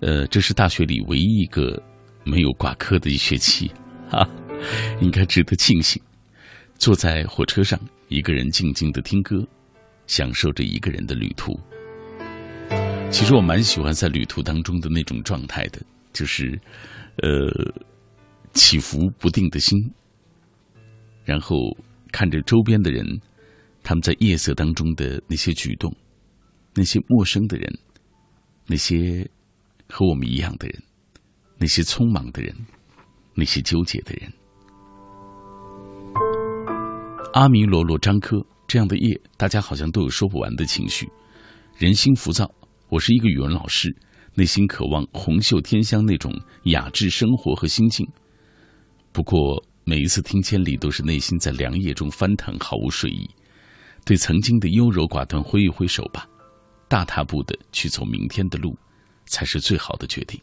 呃，这是大学里唯一一个没有挂科的一学期，哈，应该值得庆幸。坐在火车上，一个人静静的听歌。享受着一个人的旅途。其实我蛮喜欢在旅途当中的那种状态的，就是，呃，起伏不定的心。然后看着周边的人，他们在夜色当中的那些举动，那些陌生的人，那些和我们一样的人，那些匆忙的人，那些纠结的人。阿弥罗罗张科。这样的夜，大家好像都有说不完的情绪，人心浮躁。我是一个语文老师，内心渴望红袖添香那种雅致生活和心境。不过每一次听千里，都是内心在凉夜中翻腾，毫无睡意。对曾经的优柔寡断挥一挥手吧，大踏步的去走明天的路，才是最好的决定。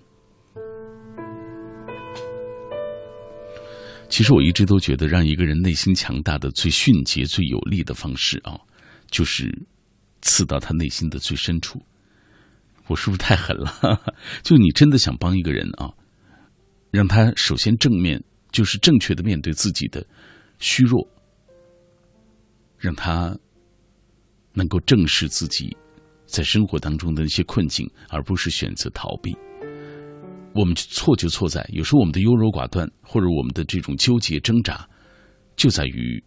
其实我一直都觉得，让一个人内心强大的最迅捷、最有力的方式啊，就是刺到他内心的最深处。我是不是太狠了？就你真的想帮一个人啊，让他首先正面，就是正确的面对自己的虚弱，让他能够正视自己在生活当中的一些困境，而不是选择逃避。我们错就错在，有时候我们的优柔寡断，或者我们的这种纠结挣扎，就在于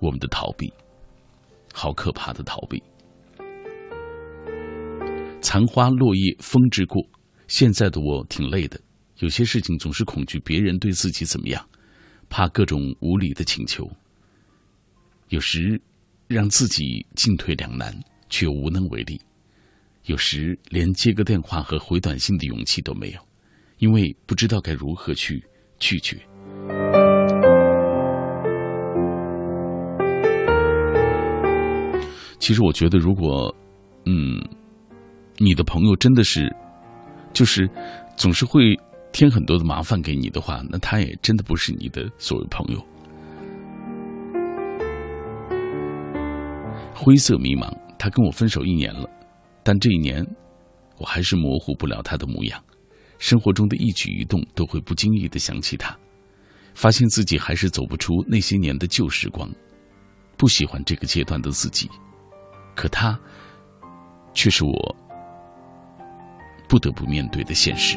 我们的逃避，好可怕的逃避。残花落叶风之过，现在的我挺累的，有些事情总是恐惧别人对自己怎么样，怕各种无理的请求，有时让自己进退两难，却又无能为力。有时连接个电话和回短信的勇气都没有，因为不知道该如何去拒绝。其实我觉得，如果嗯，你的朋友真的是就是总是会添很多的麻烦给你的话，那他也真的不是你的所谓朋友。灰色迷茫，他跟我分手一年了。但这一年，我还是模糊不了他的模样。生活中的一举一动都会不经意的想起他，发现自己还是走不出那些年的旧时光。不喜欢这个阶段的自己，可他却是我不得不面对的现实。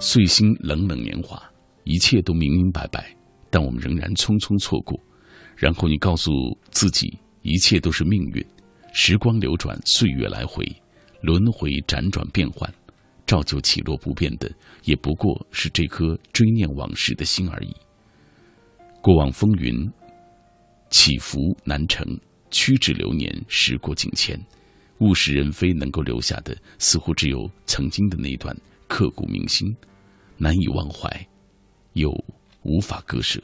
岁星冷冷年华，一切都明明白白，但我们仍然匆匆错过。然后你告诉自己，一切都是命运，时光流转，岁月来回，轮回辗转变换，照旧起落不变的，也不过是这颗追念往事的心而已。过往风云起伏难成，屈指流年，时过境迁，物是人非，能够留下的，似乎只有曾经的那段刻骨铭心，难以忘怀，又无法割舍。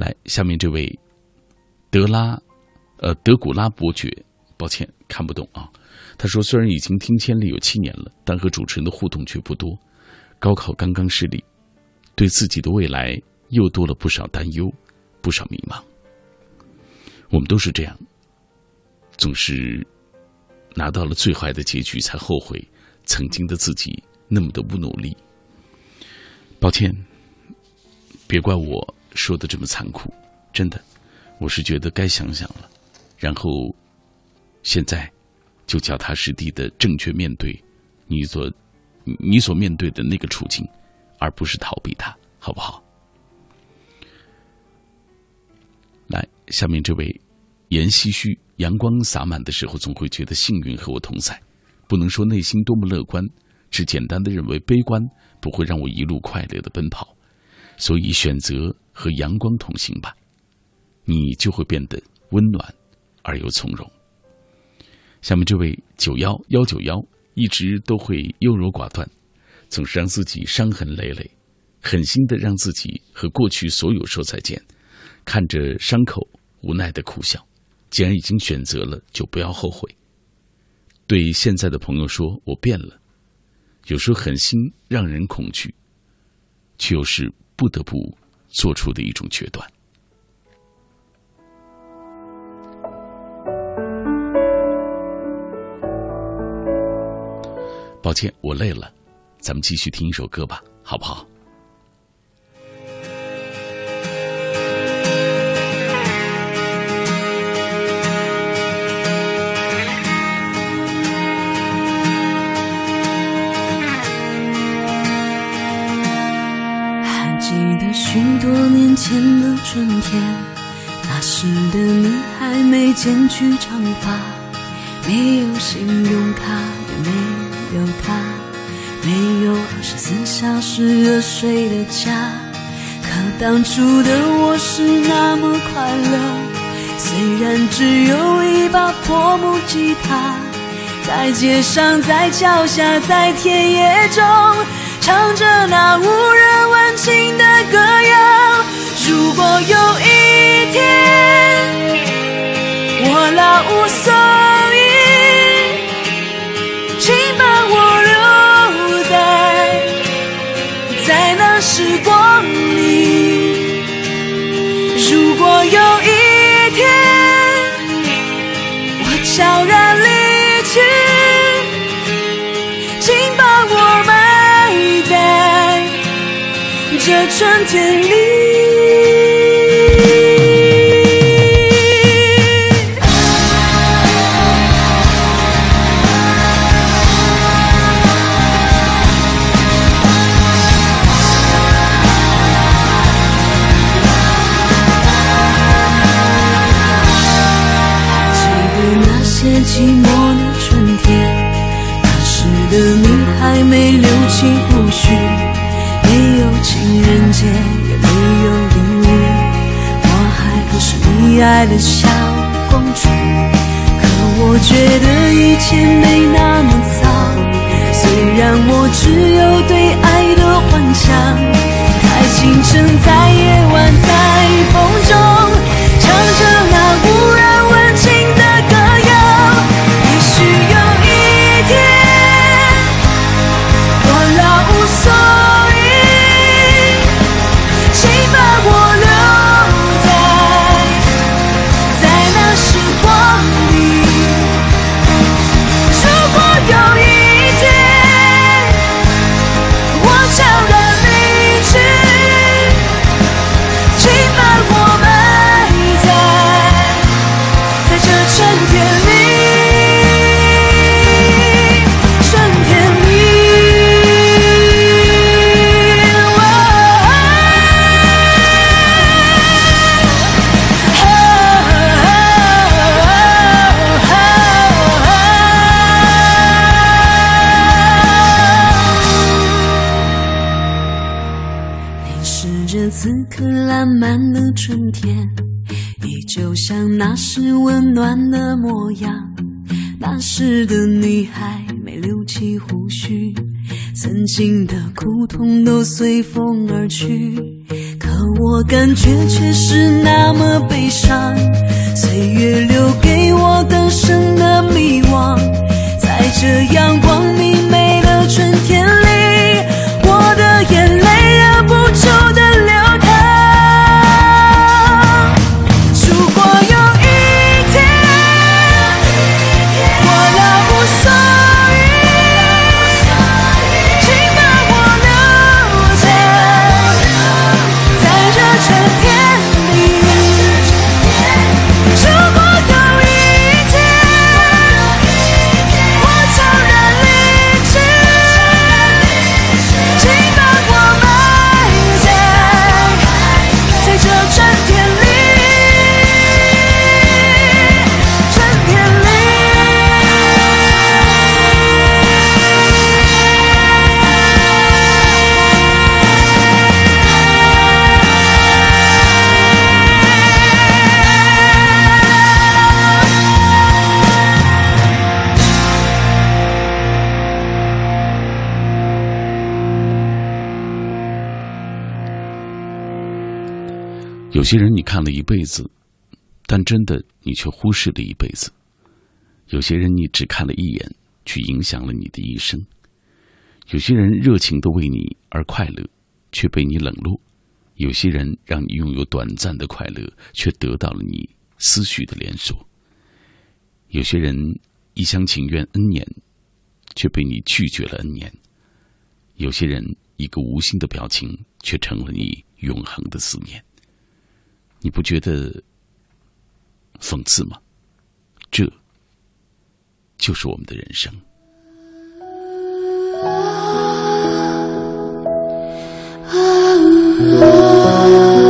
来，下面这位德拉，呃，德古拉伯爵，抱歉看不懂啊。他说，虽然已经听千里有七年了，但和主持人的互动却不多。高考刚刚失利，对自己的未来又多了不少担忧，不少迷茫。我们都是这样，总是拿到了最坏的结局才后悔，曾经的自己那么的不努力。抱歉，别怪我。说的这么残酷，真的，我是觉得该想想了。然后，现在就脚踏实地的正确面对你所你所面对的那个处境，而不是逃避它，好不好？来，下面这位言唏嘘，阳光洒满的时候，总会觉得幸运和我同在。不能说内心多么乐观，只简单的认为悲观不会让我一路快乐的奔跑，所以选择。和阳光同行吧，你就会变得温暖而又从容。下面这位九幺幺九幺一直都会优柔寡断，总是让自己伤痕累累，狠心的让自己和过去所有说再见，看着伤口无奈的苦笑。既然已经选择了，就不要后悔。对现在的朋友说：“我变了。”有时候狠心让人恐惧，却又是不得不。做出的一种决断。抱歉，我累了，咱们继续听一首歌吧，好不好？许多年前的春天，那时的你还没剪去长发，没有信用卡，也没有他，没有二十四小时热水的家。可当初的我是那么快乐，虽然只有一把破木吉他，在街上，在桥下，在田野中，唱着那无人问津的歌谣。如果有一天我老无所见你爱的小公主。可我觉得一切没那么糟，虽然我只有对爱的幻想，在清晨，在夜晚，在风中，有些人你看了一辈子，但真的你却忽视了一辈子；有些人你只看了一眼，却影响了你的一生；有些人热情的为你而快乐，却被你冷落；有些人让你拥有短暂的快乐，却得到了你思绪的连锁；有些人一厢情愿 N 年，却被你拒绝了 N 年；有些人一个无心的表情，却成了你永恒的思念。你不觉得讽刺吗？这就是我们的人生。我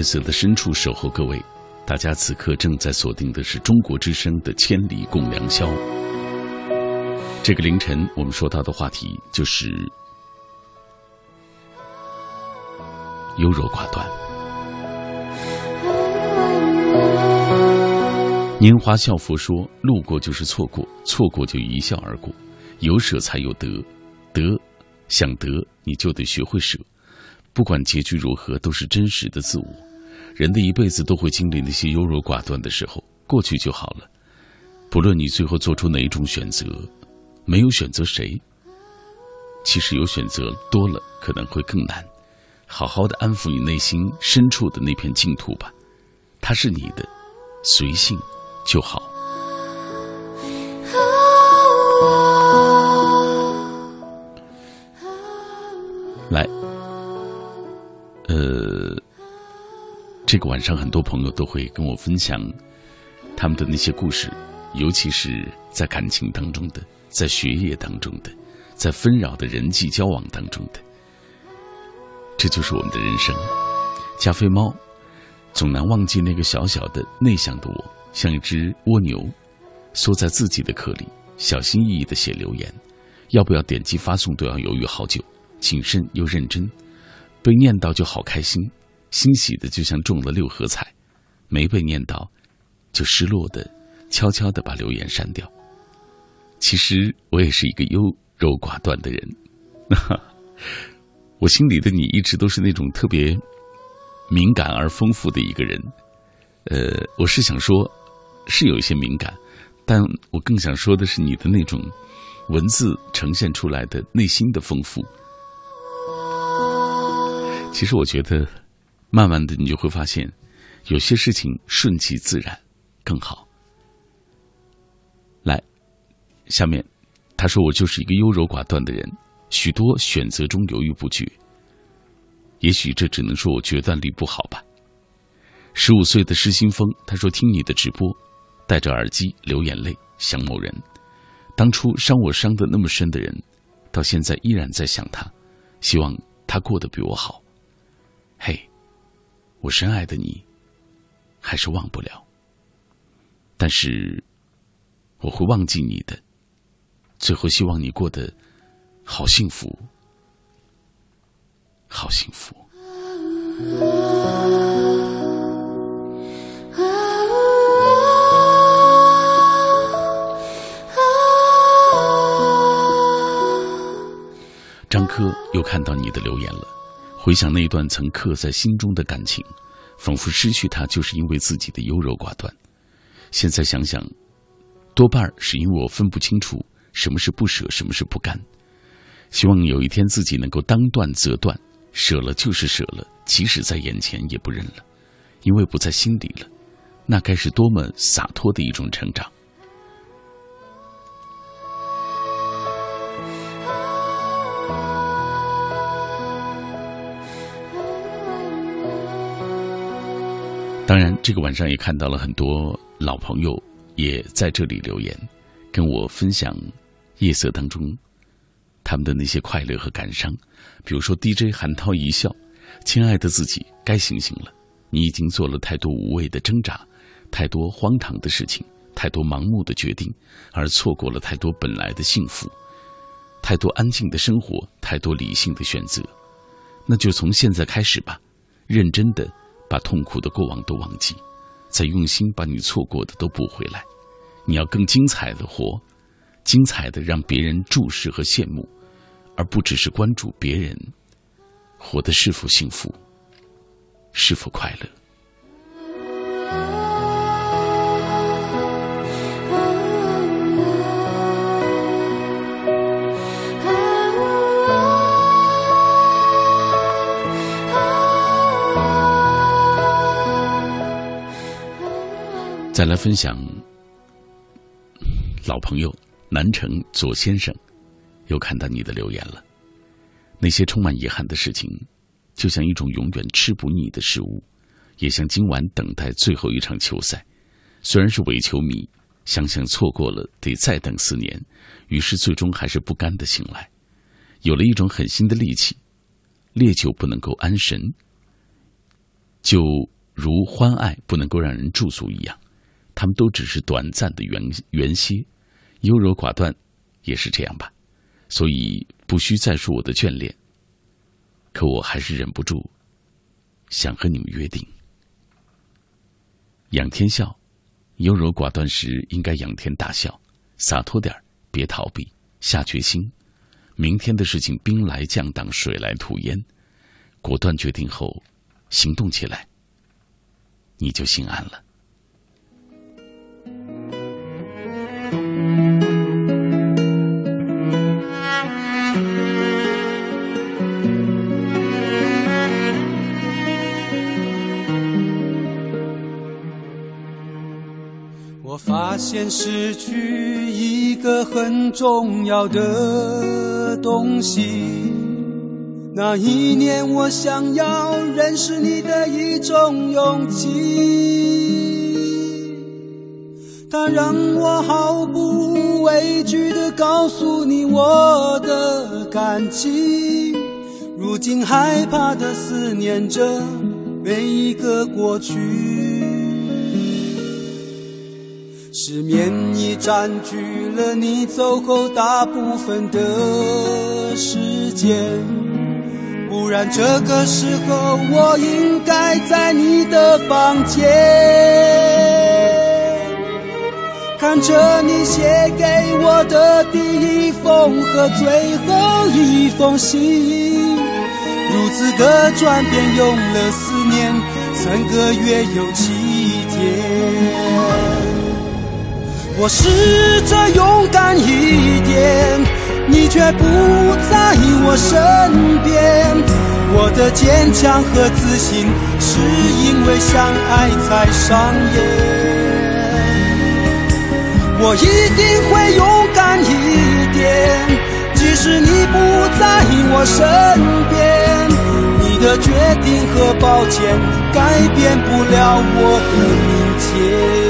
夜色的深处守候各位，大家此刻正在锁定的是中国之声的《千里共良宵》。这个凌晨，我们说到的话题就是优柔寡断。拈花笑佛说：“路过就是错过，错过就一笑而过。有舍才有得，得想得你就得学会舍。不管结局如何，都是真实的自我。人的一辈子都会经历那些优柔寡断的时候，过去就好了。不论你最后做出哪一种选择，没有选择谁，其实有选择多了可能会更难。好好的安抚你内心深处的那片净土吧，它是你的，随性就好。来，呃，这个晚上很多朋友都会跟我分享他们的那些故事，尤其是在感情当中的，在学业当中的，在纷扰的人际交往当中的。这就是我们的人生。加菲猫总难忘记那个小小的内向的我，像一只蜗牛，缩在自己的壳里，小心翼翼的写留言，要不要点击发送都要犹豫好久，谨慎又认真。被念到就好开心，欣喜的就像中了六合彩；没被念到，就失落的悄悄的把留言删掉。其实我也是一个优柔寡断的人，我心里的你一直都是那种特别敏感而丰富的一个人。呃，我是想说，是有一些敏感，但我更想说的是你的那种文字呈现出来的内心的丰富。其实我觉得，慢慢的你就会发现，有些事情顺其自然更好。来，下面他说我就是一个优柔寡断的人，许多选择中犹豫不决。也许这只能说我决断力不好吧。十五岁的失心疯，他说听你的直播，戴着耳机流眼泪想某人，当初伤我伤的那么深的人，到现在依然在想他，希望他过得比我好。嘿，我深爱的你，还是忘不了。但是我会忘记你的。最后，希望你过得好幸福，好幸福。张科又看到你的留言了，回想那段曾刻在心中的感情，仿佛失去它就是因为自己的优柔寡断。现在想想，多半是因为我分不清楚什么是不舍，什么是不甘。希望有一天自己能够当断则断，舍了就是舍了，即使在眼前也不认了，因为不在心里了。那该是多么洒脱的一种成长。当然，这个晚上也看到了很多老朋友也在这里留言，跟我分享夜色当中他们的那些快乐和感伤。比如说，DJ 韩涛一笑：“亲爱的自己，该醒醒了。你已经做了太多无谓的挣扎，太多荒唐的事情，太多盲目的决定，而错过了太多本来的幸福，太多安静的生活，太多理性的选择。那就从现在开始吧，认真的。”把痛苦的过往都忘记，再用心把你错过的都补回来。你要更精彩的活，精彩的让别人注视和羡慕，而不只是关注别人活得是否幸福，是否快乐。再来分享，老朋友南城左先生，又看到你的留言了。那些充满遗憾的事情，就像一种永远吃不腻的食物，也像今晚等待最后一场球赛。虽然是伪球迷，想想错过了得再等四年，于是最终还是不甘的醒来，有了一种狠心的力气。烈酒不能够安神，就如欢爱不能够让人驻足一样。他们都只是短暂的缘缘歇，优柔寡断，也是这样吧。所以不需再说我的眷恋。可我还是忍不住，想和你们约定：仰天笑，优柔寡断时应该仰天大笑，洒脱点儿别逃避，下决心。明天的事情兵来将挡，水来土掩，果断决定后，行动起来，你就心安了。我发现失去一个很重要的东西。那一年，我想要认识你的一种勇气。它让我毫不畏惧地告诉你我的感情，如今害怕地思念着每一个过去。失眠已占据了你走后大部分的时间，不然这个时候我应该在你的房间。看着你写给我的第一封和最后一封信，如此的转变用了四年，三个月又七天。我试着勇敢一点，你却不在我身边。我的坚强和自信，是因为相爱才上演。我一定会勇敢一点，即使你不在我身边，你的决定和抱歉改变不了我的明天。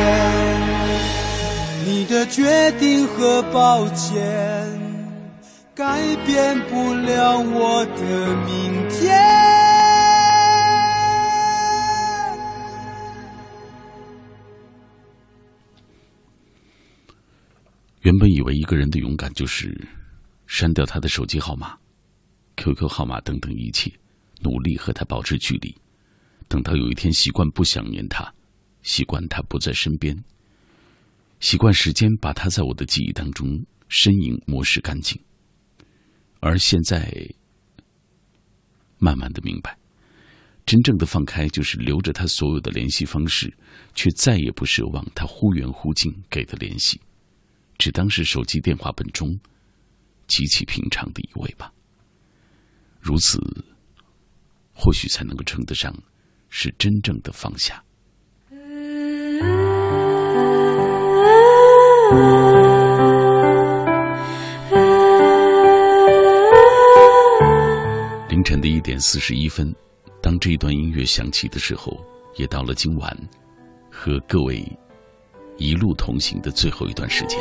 决定和抱歉，改变不了我的明天。原本以为一个人的勇敢就是删掉他的手机号码、QQ 号码等等一切，努力和他保持距离，等到有一天习惯不想念他，习惯他不在身边。习惯时间把他在我的记忆当中身影磨蚀干净，而现在慢慢的明白，真正的放开就是留着他所有的联系方式，却再也不奢望他忽远忽近给的联系，只当是手机电话本中极其平常的一位吧。如此，或许才能够称得上是真正的放下。凌晨的一点四十一分，当这段音乐响起的时候，也到了今晚和各位一路同行的最后一段时间。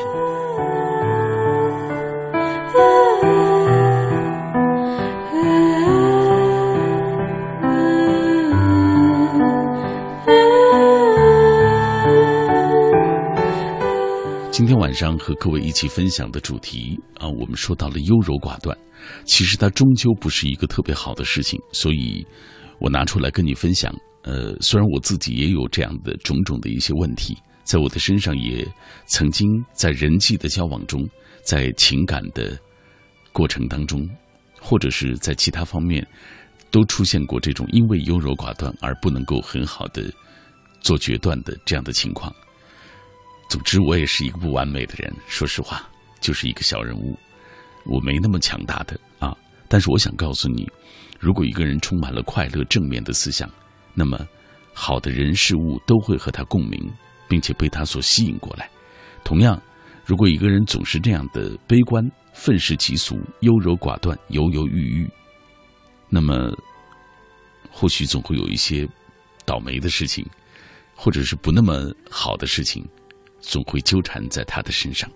今天晚上和各位一起分享的主题啊，我们说到了优柔寡断，其实它终究不是一个特别好的事情，所以我拿出来跟你分享。呃，虽然我自己也有这样的种种的一些问题，在我的身上也曾经在人际的交往中，在情感的过程当中，或者是在其他方面，都出现过这种因为优柔寡断而不能够很好的做决断的这样的情况。总之，我也是一个不完美的人。说实话，就是一个小人物，我没那么强大的啊。但是，我想告诉你，如果一个人充满了快乐、正面的思想，那么好的人事物都会和他共鸣，并且被他所吸引过来。同样，如果一个人总是这样的悲观、愤世嫉俗、优柔寡断、犹犹豫豫，那么或许总会有一些倒霉的事情，或者是不那么好的事情。总会纠缠在他的身上，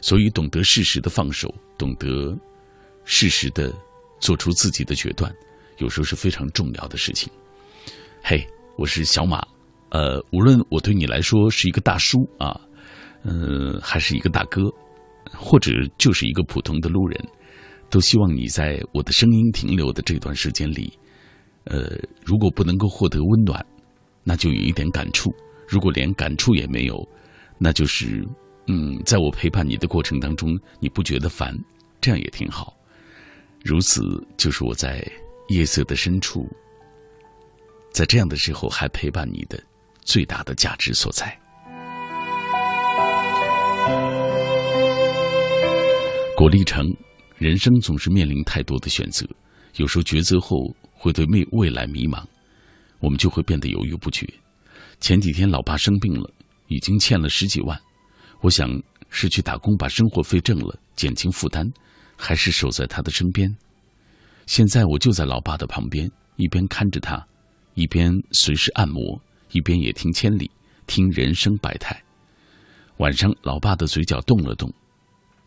所以懂得适时的放手，懂得适时的做出自己的决断，有时候是非常重要的事情。嘿，我是小马，呃，无论我对你来说是一个大叔啊，嗯，还是一个大哥，或者就是一个普通的路人，都希望你在我的声音停留的这段时间里，呃，如果不能够获得温暖，那就有一点感触；如果连感触也没有，那就是，嗯，在我陪伴你的过程当中，你不觉得烦，这样也挺好。如此，就是我在夜色的深处，在这样的时候还陪伴你的最大的价值所在。果立成，人生总是面临太多的选择，有时候抉择后会对未未来迷茫，我们就会变得犹豫不决。前几天老爸生病了，已经欠了十几万，我想是去打工把生活费挣了，减轻负担，还是守在他的身边。现在我就在老爸的旁边，一边看着他，一边随时按摩，一边也听千里，听人生百态。晚上，老爸的嘴角动了动。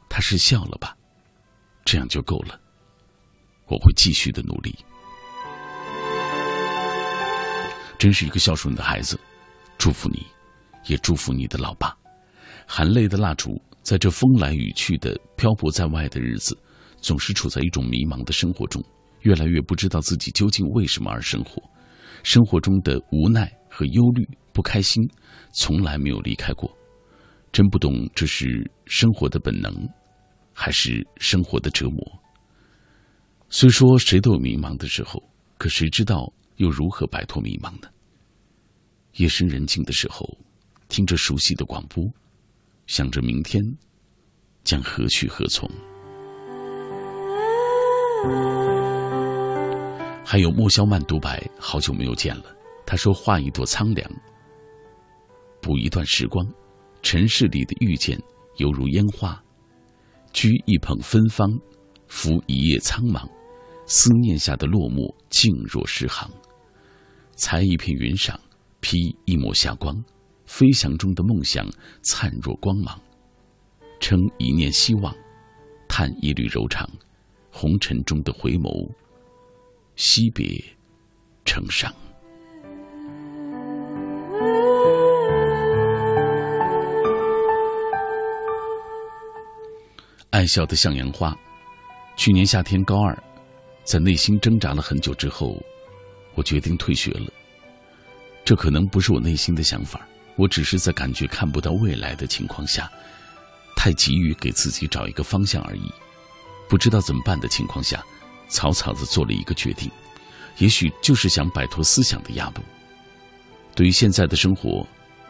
他是笑了吧？这样就够了。我会继续的努力。真是一个孝顺的孩子，祝福你，也祝福你的老爸。含泪的蜡烛，在这风来雨去的漂泊在外的日子，总是处在一种迷茫的生活中，越来越不知道自己究竟为什么而生活。生活中的无奈和忧虑、不开心，从来没有离开过。真不懂这是生活的本能。还是生活的折磨。虽说谁都有迷茫的时候，可谁知道又如何摆脱迷茫呢？夜深人静的时候，听着熟悉的广播，想着明天将何去何从。还有莫萧曼独白，好久没有见了。他说：“画一朵苍凉，补一段时光，尘世里的遇见犹如烟花。”掬一捧芬芳，拂一夜苍茫，思念下的落寞静若诗行。裁一片云裳，披一抹霞光，飞翔中的梦想灿若光芒。撑一念希望，叹一缕柔肠，红尘中的回眸，惜别成伤。爱笑的向阳花。去年夏天高二，在内心挣扎了很久之后，我决定退学了。这可能不是我内心的想法，我只是在感觉看不到未来的情况下，太急于给自己找一个方向而已。不知道怎么办的情况下，草草的做了一个决定，也许就是想摆脱思想的压迫。对于现在的生活，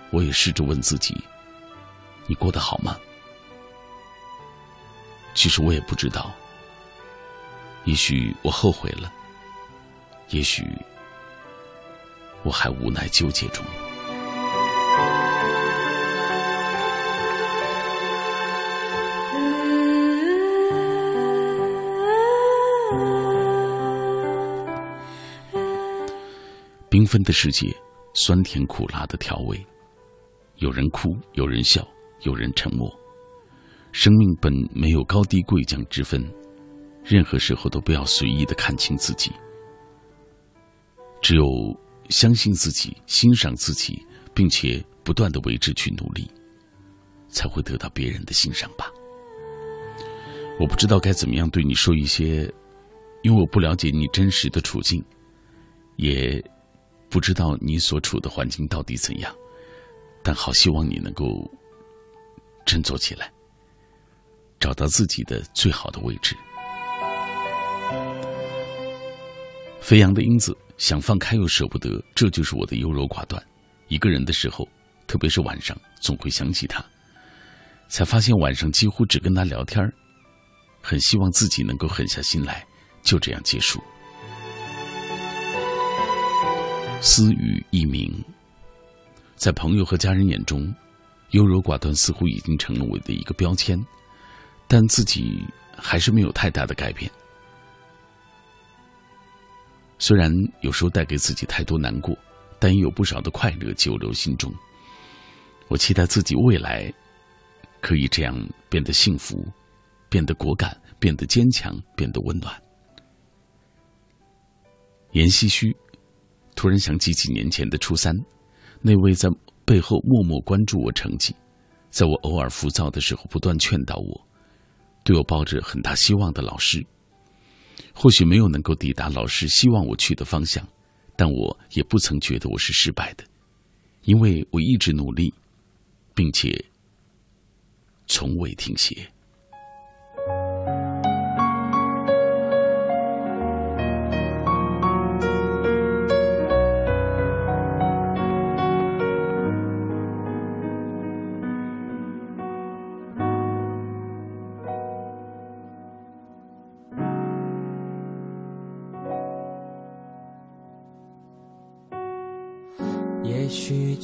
我也试着问自己：你过得好吗？其实我也不知道，也许我后悔了，也许我还无奈纠结中。缤纷的世界，酸甜苦辣的调味，有人哭，有人笑，有人沉默。生命本没有高低贵贱之分，任何时候都不要随意的看清自己。只有相信自己、欣赏自己，并且不断的为之去努力，才会得到别人的欣赏吧。我不知道该怎么样对你说一些，因为我不了解你真实的处境，也不知道你所处的环境到底怎样，但好希望你能够振作起来。找到自己的最好的位置。飞扬的英子想放开又舍不得，这就是我的优柔寡断。一个人的时候，特别是晚上，总会想起他，才发现晚上几乎只跟他聊天很希望自己能够狠下心来，就这样结束。私语一名，在朋友和家人眼中，优柔寡断似乎已经成了我的一个标签。但自己还是没有太大的改变。虽然有时候带给自己太多难过，但也有不少的快乐久留心中。我期待自己未来可以这样变得幸福，变得果敢，变得坚强，变得温暖。言唏嘘，突然想起几年前的初三，那位在背后默默关注我成绩，在我偶尔浮躁的时候不断劝导我。对我抱着很大希望的老师。或许没有能够抵达老师希望我去的方向，但我也不曾觉得我是失败的，因为我一直努力，并且从未停歇。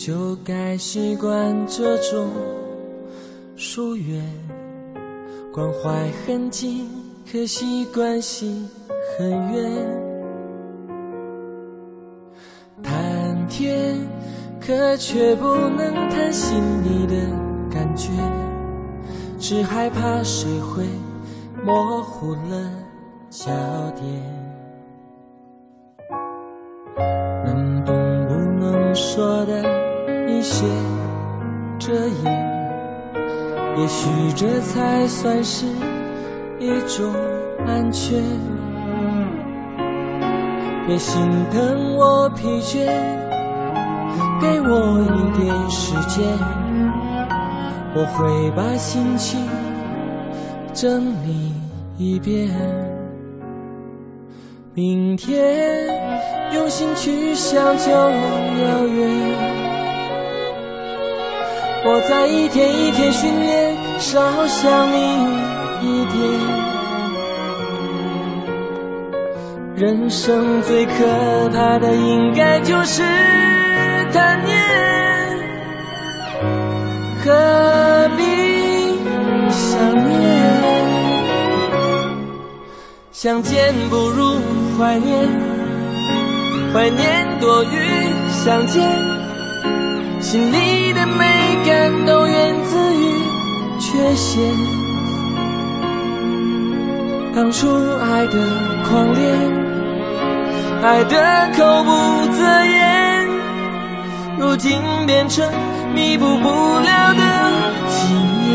就该习惯这种疏远，关怀很近，可惜关系很远。谈天，可却不能谈心里的感觉，只害怕谁会模糊了焦点。能懂不能说的一些遮掩，也许这才算是一种安全。别心疼我疲倦，给我一点时间，我会把心情整理一遍。明天。用心去想就遥远，我在一天一天训练，少想你一点。人生最可怕的应该就是贪念，何必想念？相见不如怀念。怀念多于相见，心里的美都源自于缺陷。当初爱的狂烈，爱的口不择言，如今变成弥补不了的纪念。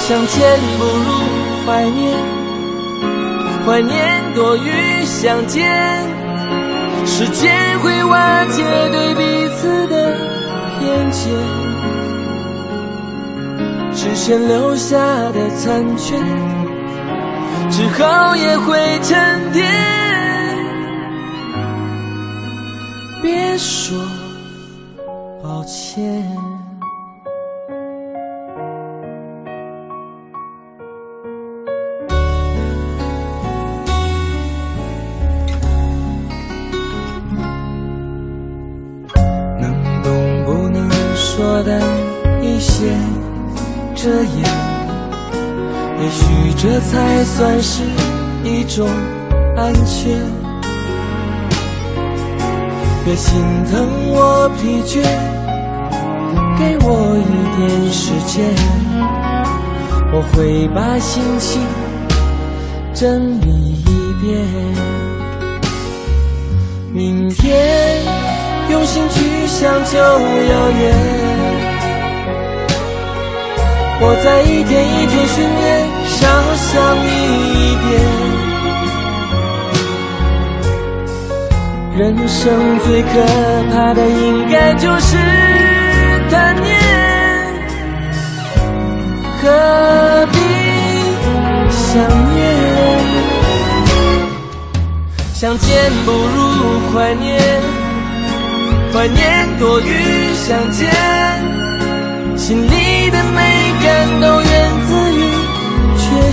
相见不如怀念。怀念多于相见，时间会瓦解对彼此的眼前，只剩留下的残缺，之后也会沉淀。别说抱歉。这才算是一种安全。别心疼我疲倦，给我一点时间，我会把心情整理一遍。明天用心去想就遥远。我在一天一天训练，少想你一点。人生最可怕的应该就是贪念，何必想念？相见不如怀念，怀念多于相见，心里的美。感都源自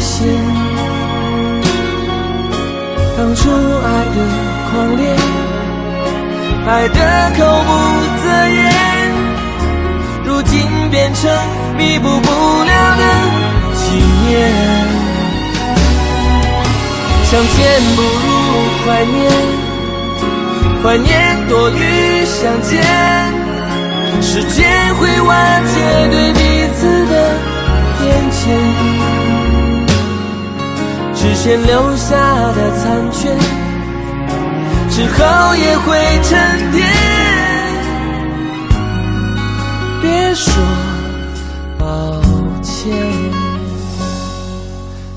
于缺陷。当初爱的狂烈，爱的口不择言，如今变成弥补不了的纪念。相见不如怀念，怀念多于相见。时间会瓦解对彼此的偏见，之前留下的残缺，之后也会沉淀。别说抱歉。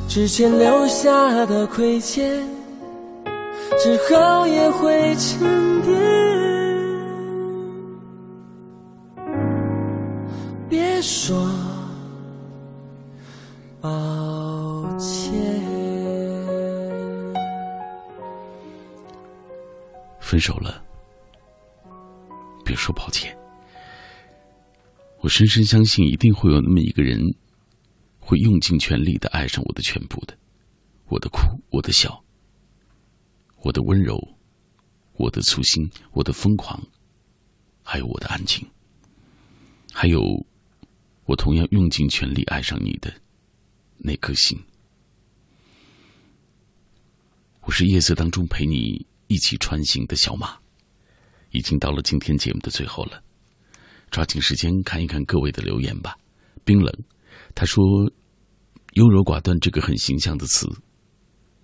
之前留下的亏欠，之后也会沉淀。别说抱分手了，别说抱歉。我深深相信，一定会有那么一个人。会用尽全力的爱上我的全部的，我的哭，我的笑，我的温柔，我的粗心，我的疯狂，还有我的安静，还有我同样用尽全力爱上你的那颗心。我是夜色当中陪你一起穿行的小马，已经到了今天节目的最后了，抓紧时间看一看各位的留言吧。冰冷。他说：“优柔寡断这个很形象的词，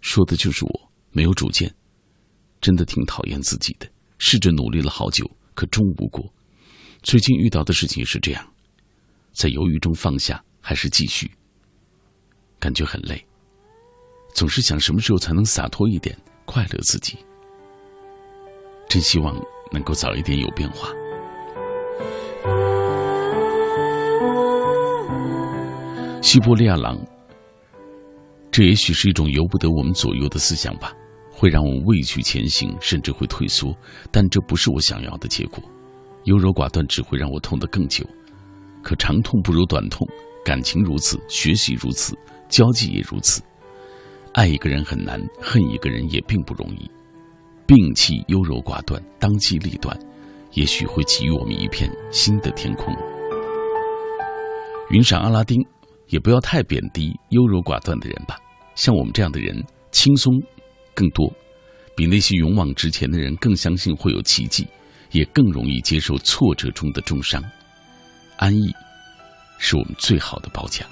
说的就是我，没有主见，真的挺讨厌自己的。试着努力了好久，可终无果。最近遇到的事情是这样，在犹豫中放下还是继续，感觉很累。总是想什么时候才能洒脱一点，快乐自己。真希望能够早一点有变化。”西伯利亚狼，这也许是一种由不得我们左右的思想吧，会让我们畏惧前行，甚至会退缩。但这不是我想要的结果。优柔寡断只会让我痛得更久。可长痛不如短痛，感情如此，学习如此，交际也如此。爱一个人很难，恨一个人也并不容易。摒弃优柔寡断，当机立断，也许会给予我们一片新的天空。云闪阿拉丁。也不要太贬低优柔寡断的人吧，像我们这样的人轻松更多，比那些勇往直前的人更相信会有奇迹，也更容易接受挫折中的重伤。安逸是我们最好的褒奖。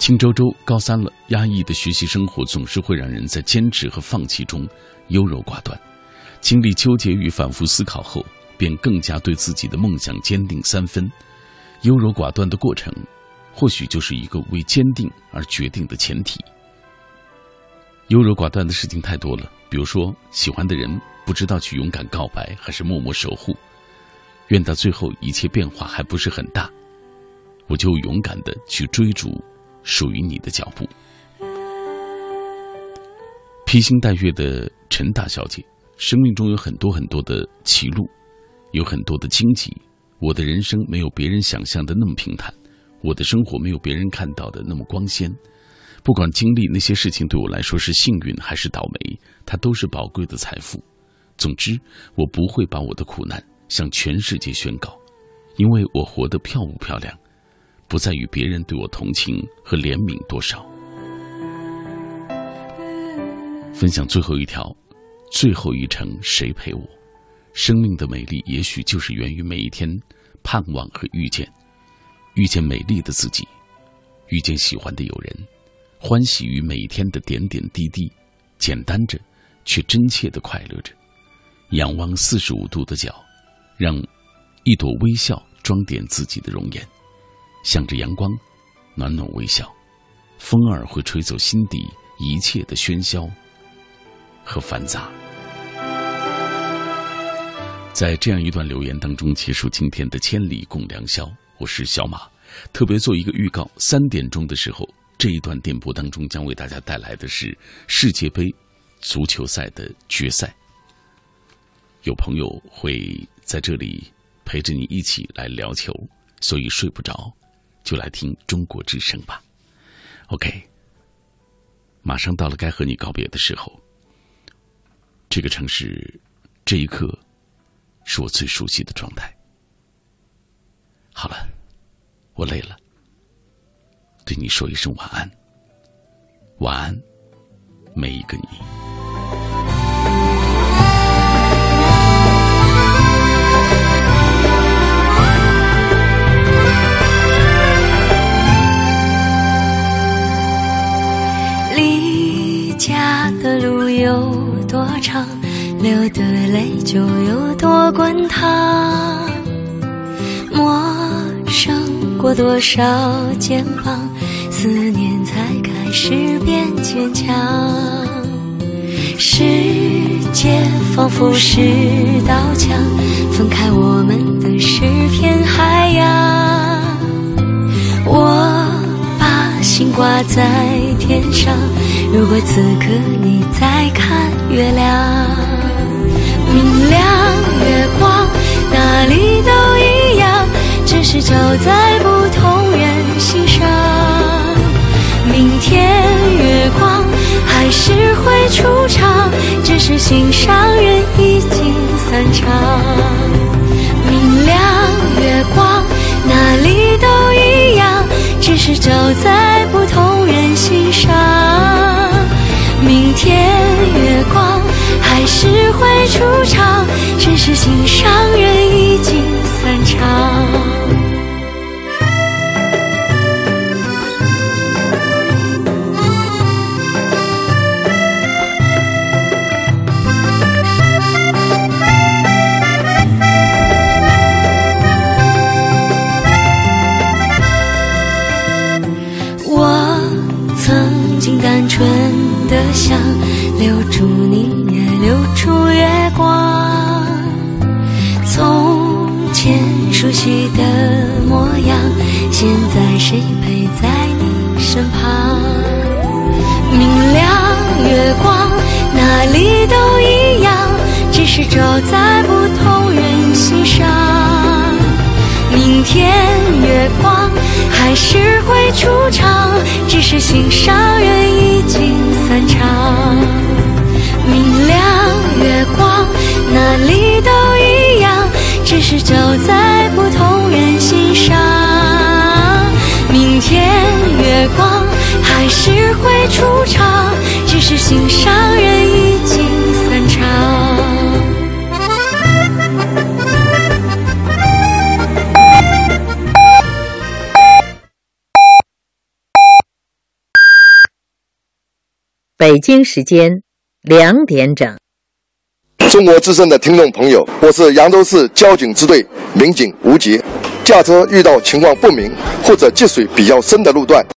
青州州高三了，压抑的学习生活总是会让人在坚持和放弃中优柔寡断，经历纠结与反复思考后。便更加对自己的梦想坚定三分，优柔寡断的过程，或许就是一个为坚定而决定的前提。优柔寡断的事情太多了，比如说喜欢的人不知道去勇敢告白还是默默守护，愿到最后一切变化还不是很大，我就勇敢的去追逐属于你的脚步。披星戴月的陈大小姐，生命中有很多很多的歧路。有很多的荆棘，我的人生没有别人想象的那么平坦，我的生活没有别人看到的那么光鲜。不管经历那些事情对我来说是幸运还是倒霉，它都是宝贵的财富。总之，我不会把我的苦难向全世界宣告，因为我活得漂不漂亮，不在于别人对我同情和怜悯多少。分享最后一条，最后一程谁陪我？生命的美丽，也许就是源于每一天盼望和遇见，遇见美丽的自己，遇见喜欢的友人，欢喜于每天的点点滴滴，简单着，却真切的快乐着。仰望四十五度的角，让一朵微笑装点自己的容颜，向着阳光，暖暖微笑。风儿会吹走心底一切的喧嚣和繁杂。在这样一段留言当中结束今天的千里共良宵。我是小马，特别做一个预告：三点钟的时候，这一段电波当中将为大家带来的是世界杯足球赛的决赛。有朋友会在这里陪着你一起来聊球，所以睡不着就来听中国之声吧。OK，马上到了该和你告别的时候。这个城市，这一刻。是我最熟悉的状态。好了，我累了，对你说一声晚安。晚安，每一个你。的路有多长？流的泪就有多滚烫，陌生过多少肩膀，思念才开始变坚强。世界仿佛是道墙，分开我们的是片海洋。我挂在天上，如果此刻你在看月亮，明亮月光哪里都一样，只是照在不同人心上。明天月光还是会出场，只是心上人已经散场。明亮月光哪里，只是照在不同人心上。明天月光还是会出场，只是心上人已经散场。留住你，也留住月光。从前熟悉的模样，现在谁陪在你身旁？明亮月光哪里都一样，只是照在不同人心上。明天月光还是会出场，只是心上人已经散场。明亮月光哪里都一样，只是照在不同人心上。明天月光还是会出场，只是心上人已经北京时间两点整。中国之声的听众朋友，我是扬州市交警支队民警吴杰。驾车遇到情况不明或者积水比较深的路段，